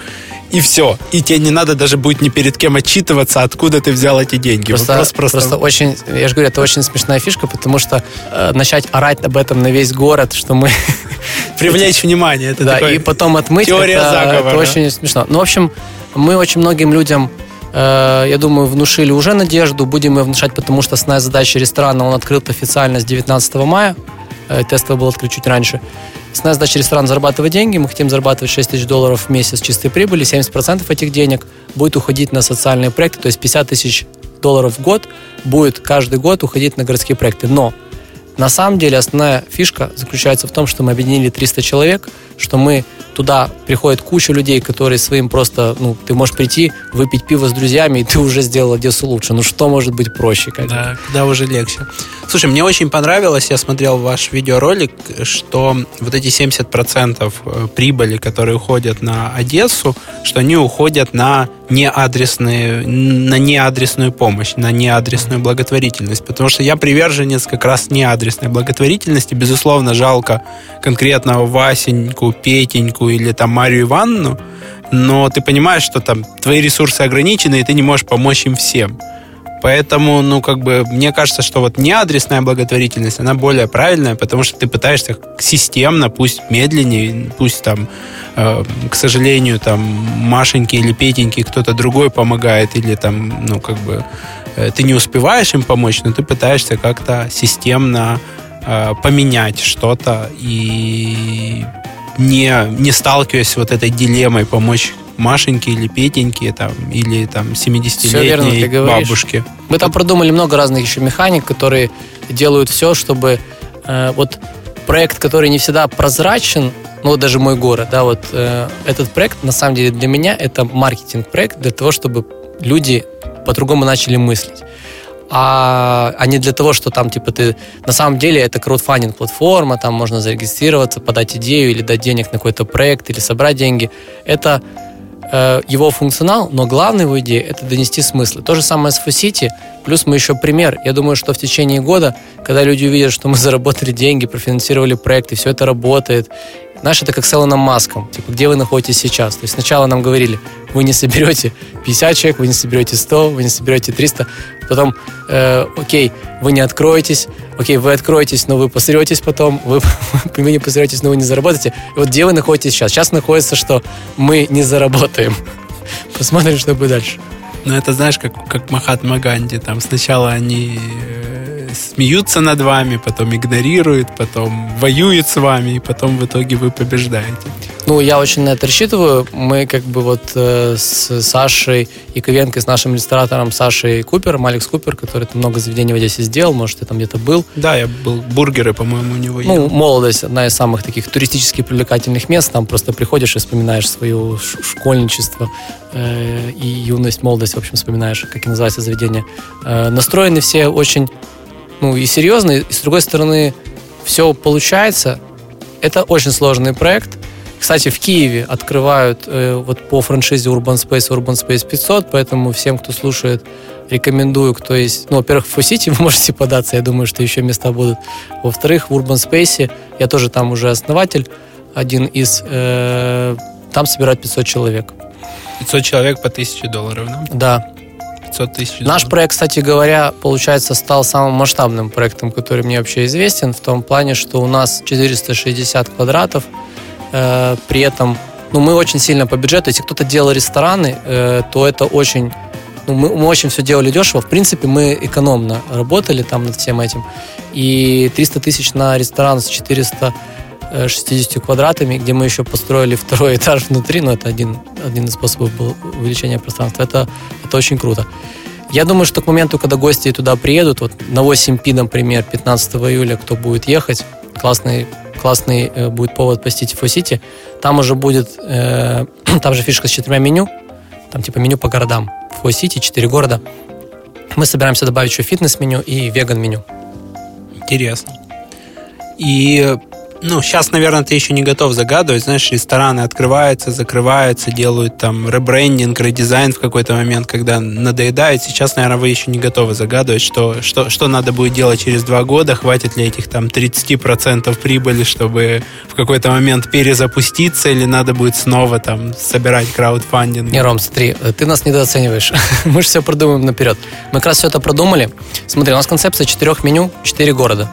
и все. И тебе не надо даже будет ни перед кем отчитываться, откуда ты взял эти деньги. Просто, просто... просто очень, я же говорю, это очень смешная фишка, потому что э, начать орать об этом на весь город, что мы... Привлечь внимание. Это да, и потом отмыть. Теория это, заговора. Это очень смешно. Ну, в общем, мы очень многим людям э, я думаю, внушили уже надежду, будем ее внушать, потому что основная задача ресторана, он открыт официально с 19 мая, э, тестовый был открыт чуть раньше. Основная задача ресторана зарабатывать деньги. Мы хотим зарабатывать 6 тысяч долларов в месяц чистой прибыли. 70% этих денег будет уходить на социальные проекты, то есть 50 тысяч долларов в год будет каждый год уходить на городские проекты. Но на самом деле основная фишка заключается в том, что мы объединили 300 человек, что мы туда приходит куча людей, которые своим просто, ну, ты можешь прийти, выпить пиво с друзьями, и ты уже сделал Одессу лучше. Ну, что может быть проще? Как да, куда уже легче. Слушай, мне очень понравилось, я смотрел ваш видеоролик, что вот эти 70% э, прибыли, которые уходят на Одессу, что они уходят на неадресные, на неадресную помощь, на неадресную благотворительность. Потому что я приверженец как раз неадресной благотворительности. Безусловно, жалко конкретного Васеньку, Петеньку или там Марию Ивановну, но ты понимаешь, что там твои ресурсы ограничены, и ты не можешь помочь им всем. Поэтому, ну, как бы, мне кажется, что вот неадресная благотворительность, она более правильная, потому что ты пытаешься системно, пусть медленнее, пусть там, э, к сожалению, там, Машеньке или Петеньке кто-то другой помогает, или там, ну, как бы, э, ты не успеваешь им помочь, но ты пытаешься как-то системно э, поменять что-то и не, не сталкиваясь с вот этой дилеммой помочь Машеньке или Петеньке, там, или там 70-летней бабушке. Мы там продумали много разных еще механик, которые делают все, чтобы э, вот проект, который не всегда прозрачен, ну вот даже мой город, да, вот э, этот проект на самом деле для меня это маркетинг-проект для того, чтобы люди по-другому начали мыслить. А, а не для того, что там, типа, ты... На самом деле это краудфандинг-платформа, там можно зарегистрироваться, подать идею или дать денег на какой-то проект, или собрать деньги. Это Э, его функционал, но главная его идея – это донести смыслы. То же самое с Фусити, плюс мы еще пример. Я думаю, что в течение года, когда люди увидят, что мы заработали деньги, профинансировали проекты, все это работает, знаешь, это как с Элоном Маском. Типа, где вы находитесь сейчас? То есть сначала нам говорили, вы не соберете 50 человек, вы не соберете 100, вы не соберете 300. Потом, э, окей, вы не откроетесь, окей, вы откроетесь, но вы посретесь потом, вы, вы не посретесь, но вы не заработаете. И вот где вы находитесь сейчас? Сейчас находится, что мы не заработаем. Посмотрим, что будет дальше. Ну, это знаешь, как, как Махатма Ганди. Там сначала они э, смеются над вами, потом игнорируют, потом воюют с вами, и потом в итоге вы побеждаете. Ну, я очень на это рассчитываю. Мы как бы вот э, с Сашей и Ковенко, с нашим ресторатором Сашей Купером, Алекс Купер, который там много заведений в Одессе сделал, может, ты там где-то был. Да, я был. Бургеры, по-моему, у него Ну, ел. молодость, одна из самых таких туристически привлекательных мест. Там просто приходишь и вспоминаешь свое школьничество э, и юность, молодость, в общем, вспоминаешь, как и называется заведение. Э, настроены все очень ну, и серьезно, и с другой стороны, все получается. Это очень сложный проект. Кстати, в Киеве открывают э, вот по франшизе Urban Space Urban Space 500, поэтому всем, кто слушает, рекомендую, кто есть... Ну, во-первых, в Фусити вы можете податься, я думаю, что еще места будут. Во-вторых, в Urban Space, я тоже там уже основатель, один из... Э, там собирают 500 человек. 500 человек по 1000 долларов, да? Да. 500 тысяч. Наш проект, кстати говоря, получается, стал самым масштабным проектом, который мне вообще известен, в том плане, что у нас 460 квадратов, э, при этом ну, мы очень сильно по бюджету. Если кто-то делал рестораны, э, то это очень ну, мы, мы очень все делали дешево. В принципе, мы экономно работали там над всем этим. И 300 тысяч на ресторан с 400 60 квадратами, где мы еще построили второй этаж внутри, но это один, один из способов был увеличения пространства. Это, это очень круто. Я думаю, что к моменту, когда гости туда приедут, вот на 8P, например, 15 июля, кто будет ехать, классный, классный э, будет повод посетить Фо-Сити, там уже будет, э, там же фишка с четырьмя меню, там типа меню по городам. Фо-Сити, четыре города. Мы собираемся добавить еще фитнес-меню и веган-меню. Интересно. И ну, сейчас, наверное, ты еще не готов загадывать. Знаешь, рестораны открываются, закрываются, делают там ребрендинг, редизайн в какой-то момент, когда надоедает. Сейчас, наверное, вы еще не готовы загадывать, что, что, что надо будет делать через два года, хватит ли этих там 30% прибыли, чтобы в какой-то момент перезапуститься, или надо будет снова там собирать краудфандинг. Не, Ром, смотри, ты нас недооцениваешь. Мы же все продумаем наперед. Мы как раз все это продумали. Смотри, у нас концепция четырех меню, четыре города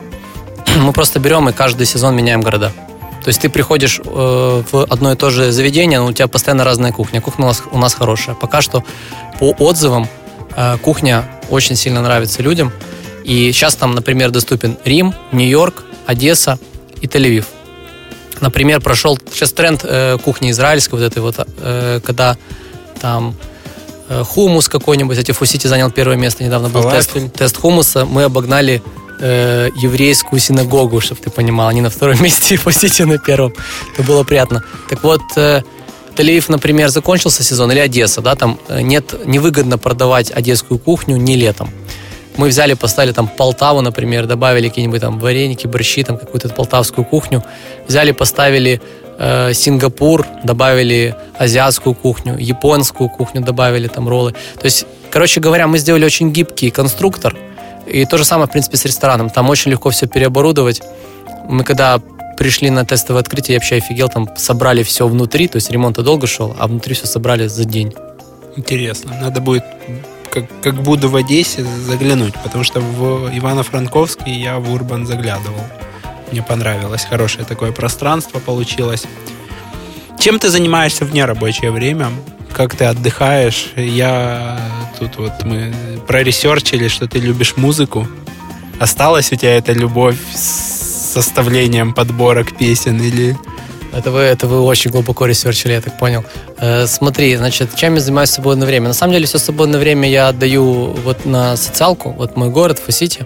мы просто берем и каждый сезон меняем города. То есть ты приходишь э, в одно и то же заведение, но у тебя постоянно разная кухня. Кухня у нас, у нас хорошая. Пока что по отзывам э, кухня очень сильно нравится людям. И сейчас там, например, доступен Рим, Нью-Йорк, Одесса и Тель-Авив. Например, прошел сейчас тренд э, кухни израильской, вот этой вот, когда там хумус какой-нибудь, эти Фусити занял первое место, недавно был тест, тест хумуса, мы обогнали э, еврейскую синагогу, чтобы ты понимал. Они на втором месте, Фусити на первом. Это было приятно. Так вот, э, Тель-Авив, например, закончился сезон, или Одесса, да, там э, нет, невыгодно продавать одесскую кухню не летом. Мы взяли, поставили там Полтаву, например, добавили какие-нибудь там вареники, борщи, там какую-то полтавскую кухню. Взяли, поставили э, Сингапур, добавили азиатскую кухню, японскую кухню добавили, там роллы. То есть, короче говоря, мы сделали очень гибкий конструктор, и то же самое, в принципе, с рестораном. Там очень легко все переоборудовать. Мы когда пришли на тестовое открытие, я вообще офигел, там собрали все внутри, то есть ремонт долго шел, а внутри все собрали за день. Интересно. Надо будет, как, как буду в Одессе, заглянуть, потому что в Ивано-Франковске я в Урбан заглядывал. Мне понравилось. Хорошее такое пространство получилось. Чем ты занимаешься в нерабочее время? Как ты отдыхаешь. Я тут вот мы проресерчили, что ты любишь музыку. Осталась у тебя эта любовь с составлением подборок песен или... Это вы, это вы очень глубоко ресерчили, я так понял. Э, смотри, значит, чем я занимаюсь в свободное время? На самом деле, все свободное время я отдаю вот на социалку, вот мой город, 4City.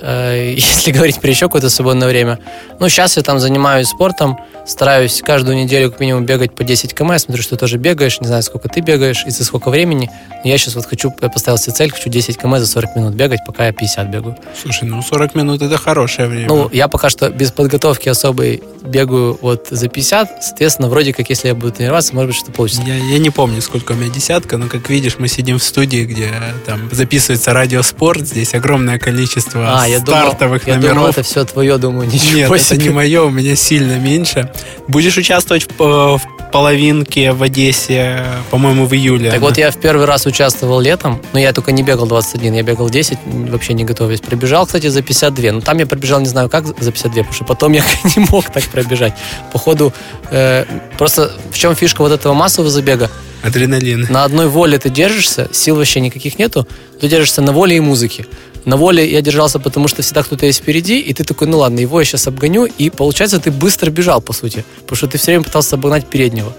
Э, если говорить про еще какое-то свободное время. Ну, сейчас я там занимаюсь спортом, стараюсь каждую неделю как минимум бегать по 10 км. Я смотрю, что ты тоже бегаешь, не знаю, сколько ты бегаешь и за сколько времени. Но я сейчас вот хочу, я поставил себе цель, хочу 10 км за 40 минут бегать, пока я 50 бегаю. Слушай, ну 40 минут это хорошее время. Ну, я пока что без подготовки особой бегаю вот за 50, соответственно, вроде как, если я буду тренироваться, может быть, что получится. Я, я не помню, сколько у меня десятка, но, как видишь, мы сидим в студии, где там записывается радиоспорт, здесь огромное количество А, я стартовых думал, я номеров. думал, это все твое, думаю, ничего Нет, это себе. не мое, у меня сильно меньше. Будешь участвовать в, э, в половинке в Одессе, по-моему, в июле. Так вот, я в первый раз участвовал летом, но я только не бегал 21, я бегал 10, вообще не готовясь. Пробежал, кстати, за 52, но там я пробежал не знаю как за 52, потому что потом я не мог так пробежать. Походу, э, просто в чем фишка вот этого массового забега? Адреналин. На одной воле ты держишься, сил вообще никаких нету, ты держишься на воле и музыке. На воле я держался, потому что всегда кто-то есть впереди, и ты такой, ну ладно, его я сейчас обгоню, и получается ты быстро бежал, по сути, потому что ты все время пытался обогнать переднего.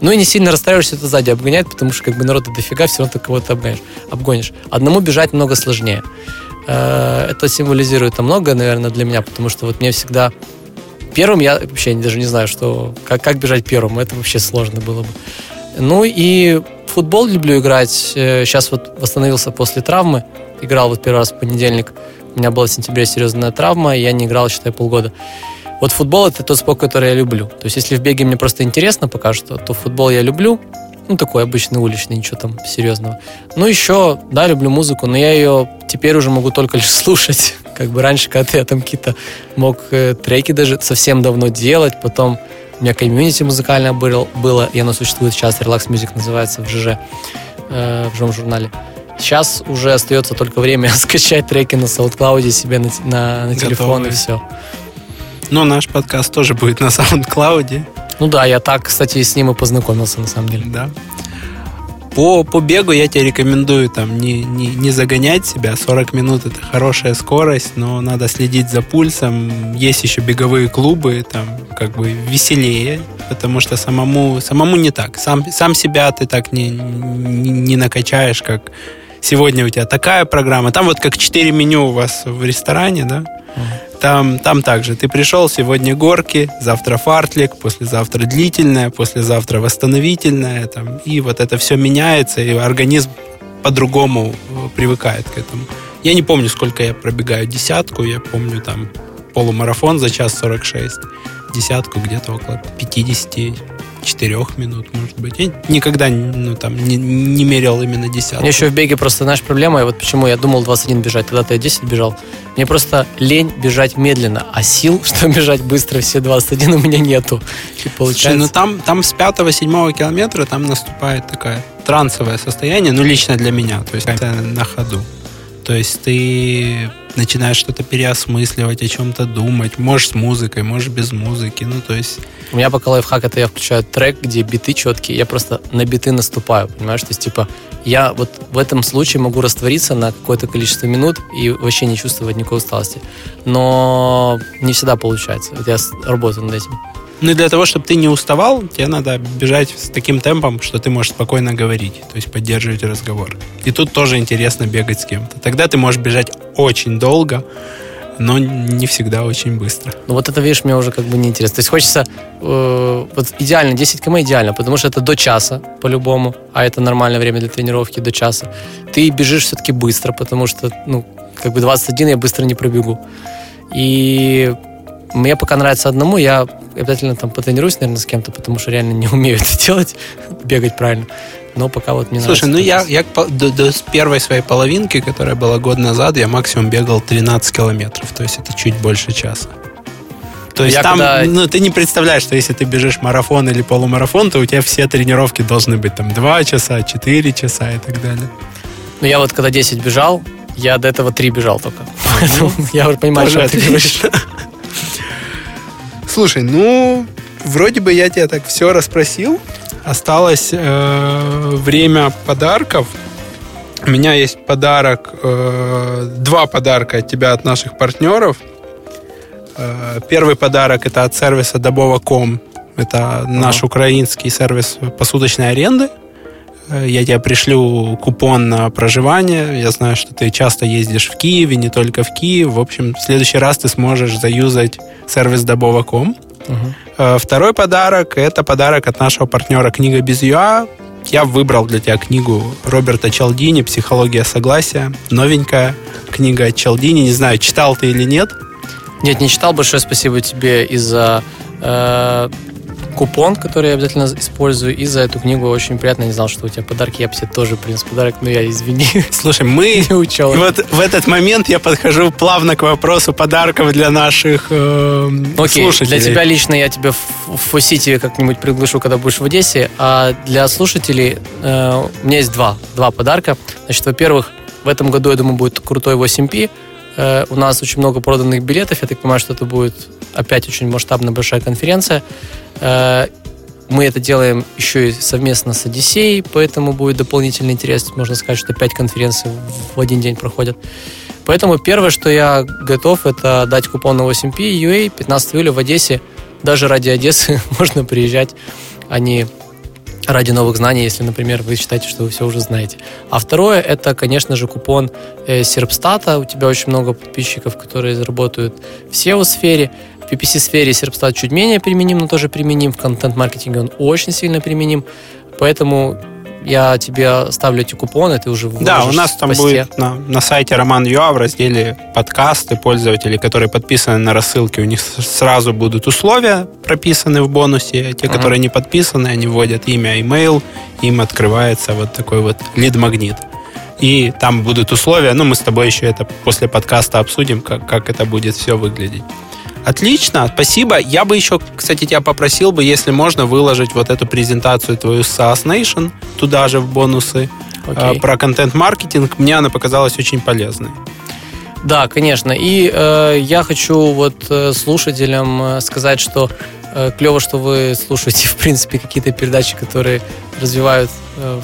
Ну и не сильно расстраиваешься, это сзади обгоняет, потому что как бы народу дофига, все равно ты кого-то обгонишь, обгонишь. Одному бежать много сложнее. Э, Это символизирует там многое, наверное, для меня, потому что вот мне всегда первым я вообще даже не знаю, что как, как бежать первым, это вообще сложно было бы. Ну и футбол люблю играть. Сейчас вот восстановился после травмы. Играл вот первый раз в понедельник. У меня была в сентябре серьезная травма, и я не играл, считай, полгода. Вот футбол это тот спорт, который я люблю. То есть если в беге мне просто интересно пока что, то футбол я люблю. Ну, такой обычный уличный, ничего там серьезного. Ну, еще, да, люблю музыку, но я ее теперь уже могу только лишь слушать. Как бы раньше, когда я там какие-то мог э, треки даже совсем давно делать, потом у меня комьюнити музыкальное было, и оно существует сейчас, Relax Music называется в ЖЖ, э, в жом журнале. Сейчас уже остается только время скачать треки на SoundCloud себе на, на, на телефон и все. Но наш подкаст тоже будет на SoundCloud. Ну да, я так, кстати, с ним и познакомился, на самом деле. Да. По, по бегу я тебе рекомендую там не, не, не загонять себя. 40 минут это хорошая скорость, но надо следить за пульсом. Есть еще беговые клубы, там как бы веселее, потому что самому, самому не так. Сам, сам себя ты так не, не, не накачаешь, как сегодня у тебя такая программа. Там вот как 4 меню у вас в ресторане, да? Там, там также. Ты пришел, сегодня горки, завтра фартлик, послезавтра длительная, послезавтра восстановительная. Там, и вот это все меняется, и организм по-другому э, привыкает к этому. Я не помню, сколько я пробегаю десятку. Я помню там полумарафон за час 46. Десятку где-то около 54 минут, может быть. Я никогда ну, там, не, не мерил именно десятку. Мне еще в беге просто, знаешь, проблема, и вот почему я думал 21 бежать, тогда-то я 10 бежал. Мне просто лень бежать медленно, а сил, чтобы бежать быстро все 21 у меня нету. И Слушай, получается... ну там, там с 5-7 километра там наступает такое трансовое состояние, ну лично для меня, то есть это на ходу. То есть ты начинаешь что-то переосмысливать, о чем-то думать, можешь с музыкой, можешь без музыки, ну то есть У меня пока лайфхак, это я включаю трек, где биты четкие, я просто на биты наступаю, понимаешь? То есть, типа, я вот в этом случае могу раствориться на какое-то количество минут и вообще не чувствовать никакой усталости. Но не всегда получается. Вот я работаю над этим. Ну и для того, чтобы ты не уставал, тебе надо бежать с таким темпом, что ты можешь спокойно говорить, то есть поддерживать разговор. И тут тоже интересно бегать с кем-то. Тогда ты можешь бежать очень долго, но не всегда очень быстро. Ну вот это, видишь, мне уже как бы неинтересно. То есть хочется... э, вот идеально, 10 км идеально, потому что это до часа по-любому, а это нормальное время для тренировки до часа. Ты бежишь все-таки быстро, потому что, ну, как бы 21 я быстро не пробегу. И мне пока нравится одному, я обязательно там потренируюсь, наверное, с кем-то, потому что реально не умею это делать, бегать правильно. Но пока вот мне Слушай, ну я, я до, до первой своей половинки, которая была год назад, я максимум бегал 13 километров, то есть это чуть больше часа. То есть Я там, когда- ну, ты не представляешь, что если ты бежишь марафон или полумарафон, то у тебя все тренировки должны быть там 2 часа, 4 часа и так далее. Ну я вот когда 10 бежал, я до этого 3 бежал только. Поэтому я уже понимаю, что ты говоришь. Слушай, ну, вроде бы я тебя так все расспросил. Осталось э, время подарков. У меня есть подарок, э, два подарка от тебя, от наших партнеров. Э, первый подарок это от сервиса Добова.com. Это наш украинский сервис посуточной аренды. Э, я тебе пришлю купон на проживание. Я знаю, что ты часто ездишь в Киеве, не только в Киев. В общем, в следующий раз ты сможешь заюзать сервис Добова.com. Угу. Второй подарок – это подарок от нашего партнера «Книга без ЮА». Я выбрал для тебя книгу Роберта Чалдини «Психология согласия». Новенькая книга от Чалдини. Не знаю, читал ты или нет. Нет, не читал. Большое спасибо тебе и за э, купон, который я обязательно использую, и за эту книгу очень приятно. Не знал, что у тебя подарки. Я бы себе тоже принес подарок, но я извини. Слушай, мы... Не учел. Вот в этот момент я подхожу плавно к вопросу подарков для наших э, Окей, слушателей. для тебя лично я тебя в Фосити как-нибудь приглашу, когда будешь в Одессе. А для слушателей э, у меня есть два, два подарка. Значит, во-первых, в этом году, я думаю, будет крутой 8P. Э, у нас очень много проданных билетов. Я так понимаю, что это будет опять очень масштабная большая конференция. Э, мы это делаем еще и совместно с Одиссеей, поэтому будет дополнительный интерес. Можно сказать, что пять конференций в один день проходят. Поэтому первое, что я готов, это дать купон на 8P UA 15 июля в Одессе. Даже ради Одессы можно приезжать, а не ради новых знаний, если, например, вы считаете, что вы все уже знаете. А второе, это, конечно же, купон э, Серпстата. У тебя очень много подписчиков, которые работают в SEO-сфере. В PPC-сфере Серпстат чуть менее применим, но тоже применим. В контент-маркетинге он очень сильно применим. Поэтому я тебе оставлю эти купоны, ты уже Да, у нас там будет на, на сайте Роман.ua в разделе подкасты пользователей, которые подписаны на рассылки, у них сразу будут условия прописаны в бонусе. Те, uh-huh. которые не подписаны, они вводят имя, имейл, им открывается вот такой вот лид-магнит. И там будут условия, ну, мы с тобой еще это после подкаста обсудим, как, как это будет все выглядеть. Отлично, спасибо. Я бы еще, кстати, тебя попросил бы, если можно, выложить вот эту презентацию твою с SaaS Nation туда же в бонусы okay. э, про контент-маркетинг. Мне она показалась очень полезной. Да, конечно. И э, я хочу вот э, слушателям э, сказать, что э, клево, что вы слушаете, в принципе, какие-то передачи, которые развивают э,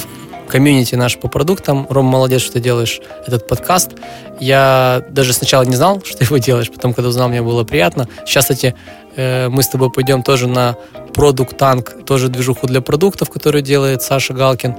комьюнити наш по продуктам. Ром, молодец, что делаешь этот подкаст. Я даже сначала не знал, что ты его делаешь, потом, когда узнал, мне было приятно. Сейчас, кстати, э, мы с тобой пойдем тоже на продукт танк, тоже движуху для продуктов, которую делает Саша Галкин.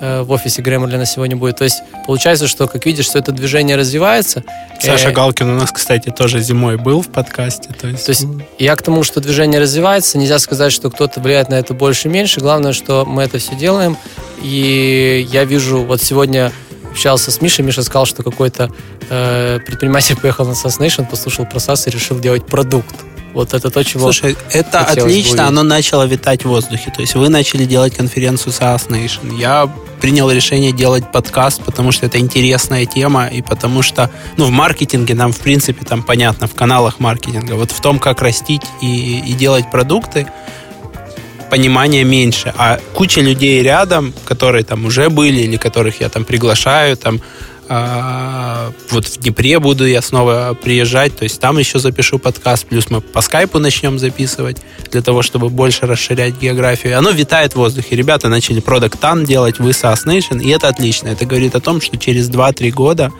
Э, в офисе Грэмерли сегодня будет. То есть получается, что, как видишь, что это движение развивается. Саша э, Галкин у нас, кстати, тоже зимой был в подкасте. То есть... то есть я к тому, что движение развивается, нельзя сказать, что кто-то влияет на это больше и меньше. Главное, что мы это все делаем. И я вижу, вот сегодня общался с Мишей, Миша сказал, что какой-то э, предприниматель поехал на SaaS Nation, послушал про SaaS и решил делать продукт. Вот это то, чего Слушай, это отлично, оно начало витать в воздухе. То есть вы начали делать конференцию SaaS Nation. Я принял решение делать подкаст, потому что это интересная тема, и потому что, ну, в маркетинге нам, в принципе, там понятно, в каналах маркетинга, вот в том, как растить и, и делать продукты, понимания меньше. А куча людей рядом, которые там уже были или которых я там приглашаю, там а, вот в Днепре буду я снова приезжать, то есть там еще запишу подкаст, плюс мы по скайпу начнем записывать для того, чтобы больше расширять географию. Оно витает в воздухе. Ребята начали Product Tan делать, вы SaaS Nation, и это отлично. Это говорит о том, что через 2-3 года,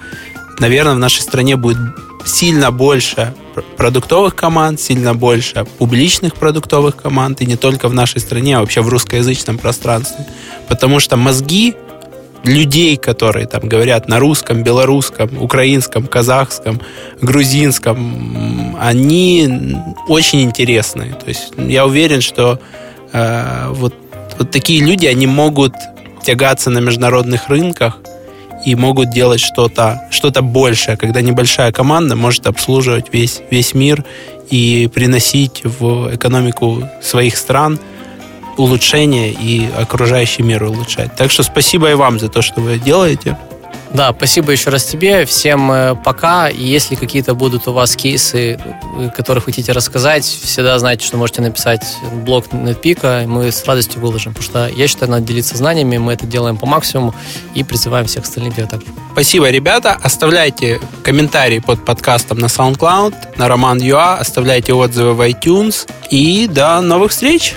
наверное, в нашей стране будет сильно больше продуктовых команд, сильно больше публичных продуктовых команд, и не только в нашей стране, а вообще в русскоязычном пространстве. Потому что мозги людей, которые там говорят на русском, белорусском, украинском, казахском, грузинском, они очень интересные. То есть я уверен, что э, вот, вот такие люди, они могут тягаться на международных рынках и могут делать что-то что большее, когда небольшая команда может обслуживать весь, весь мир и приносить в экономику своих стран – улучшения и окружающий мир улучшать. Так что спасибо и вам за то, что вы делаете. Да, спасибо еще раз тебе. Всем э, пока. И если какие-то будут у вас кейсы, э, которых хотите рассказать, всегда знаете, что можете написать блог NetPeak, мы с радостью выложим. Потому что я считаю, надо делиться знаниями, мы это делаем по максимуму и призываем всех остальных делать так. Спасибо, ребята. Оставляйте комментарии под подкастом на SoundCloud, на Роман.ua, оставляйте отзывы в iTunes. И до новых встреч!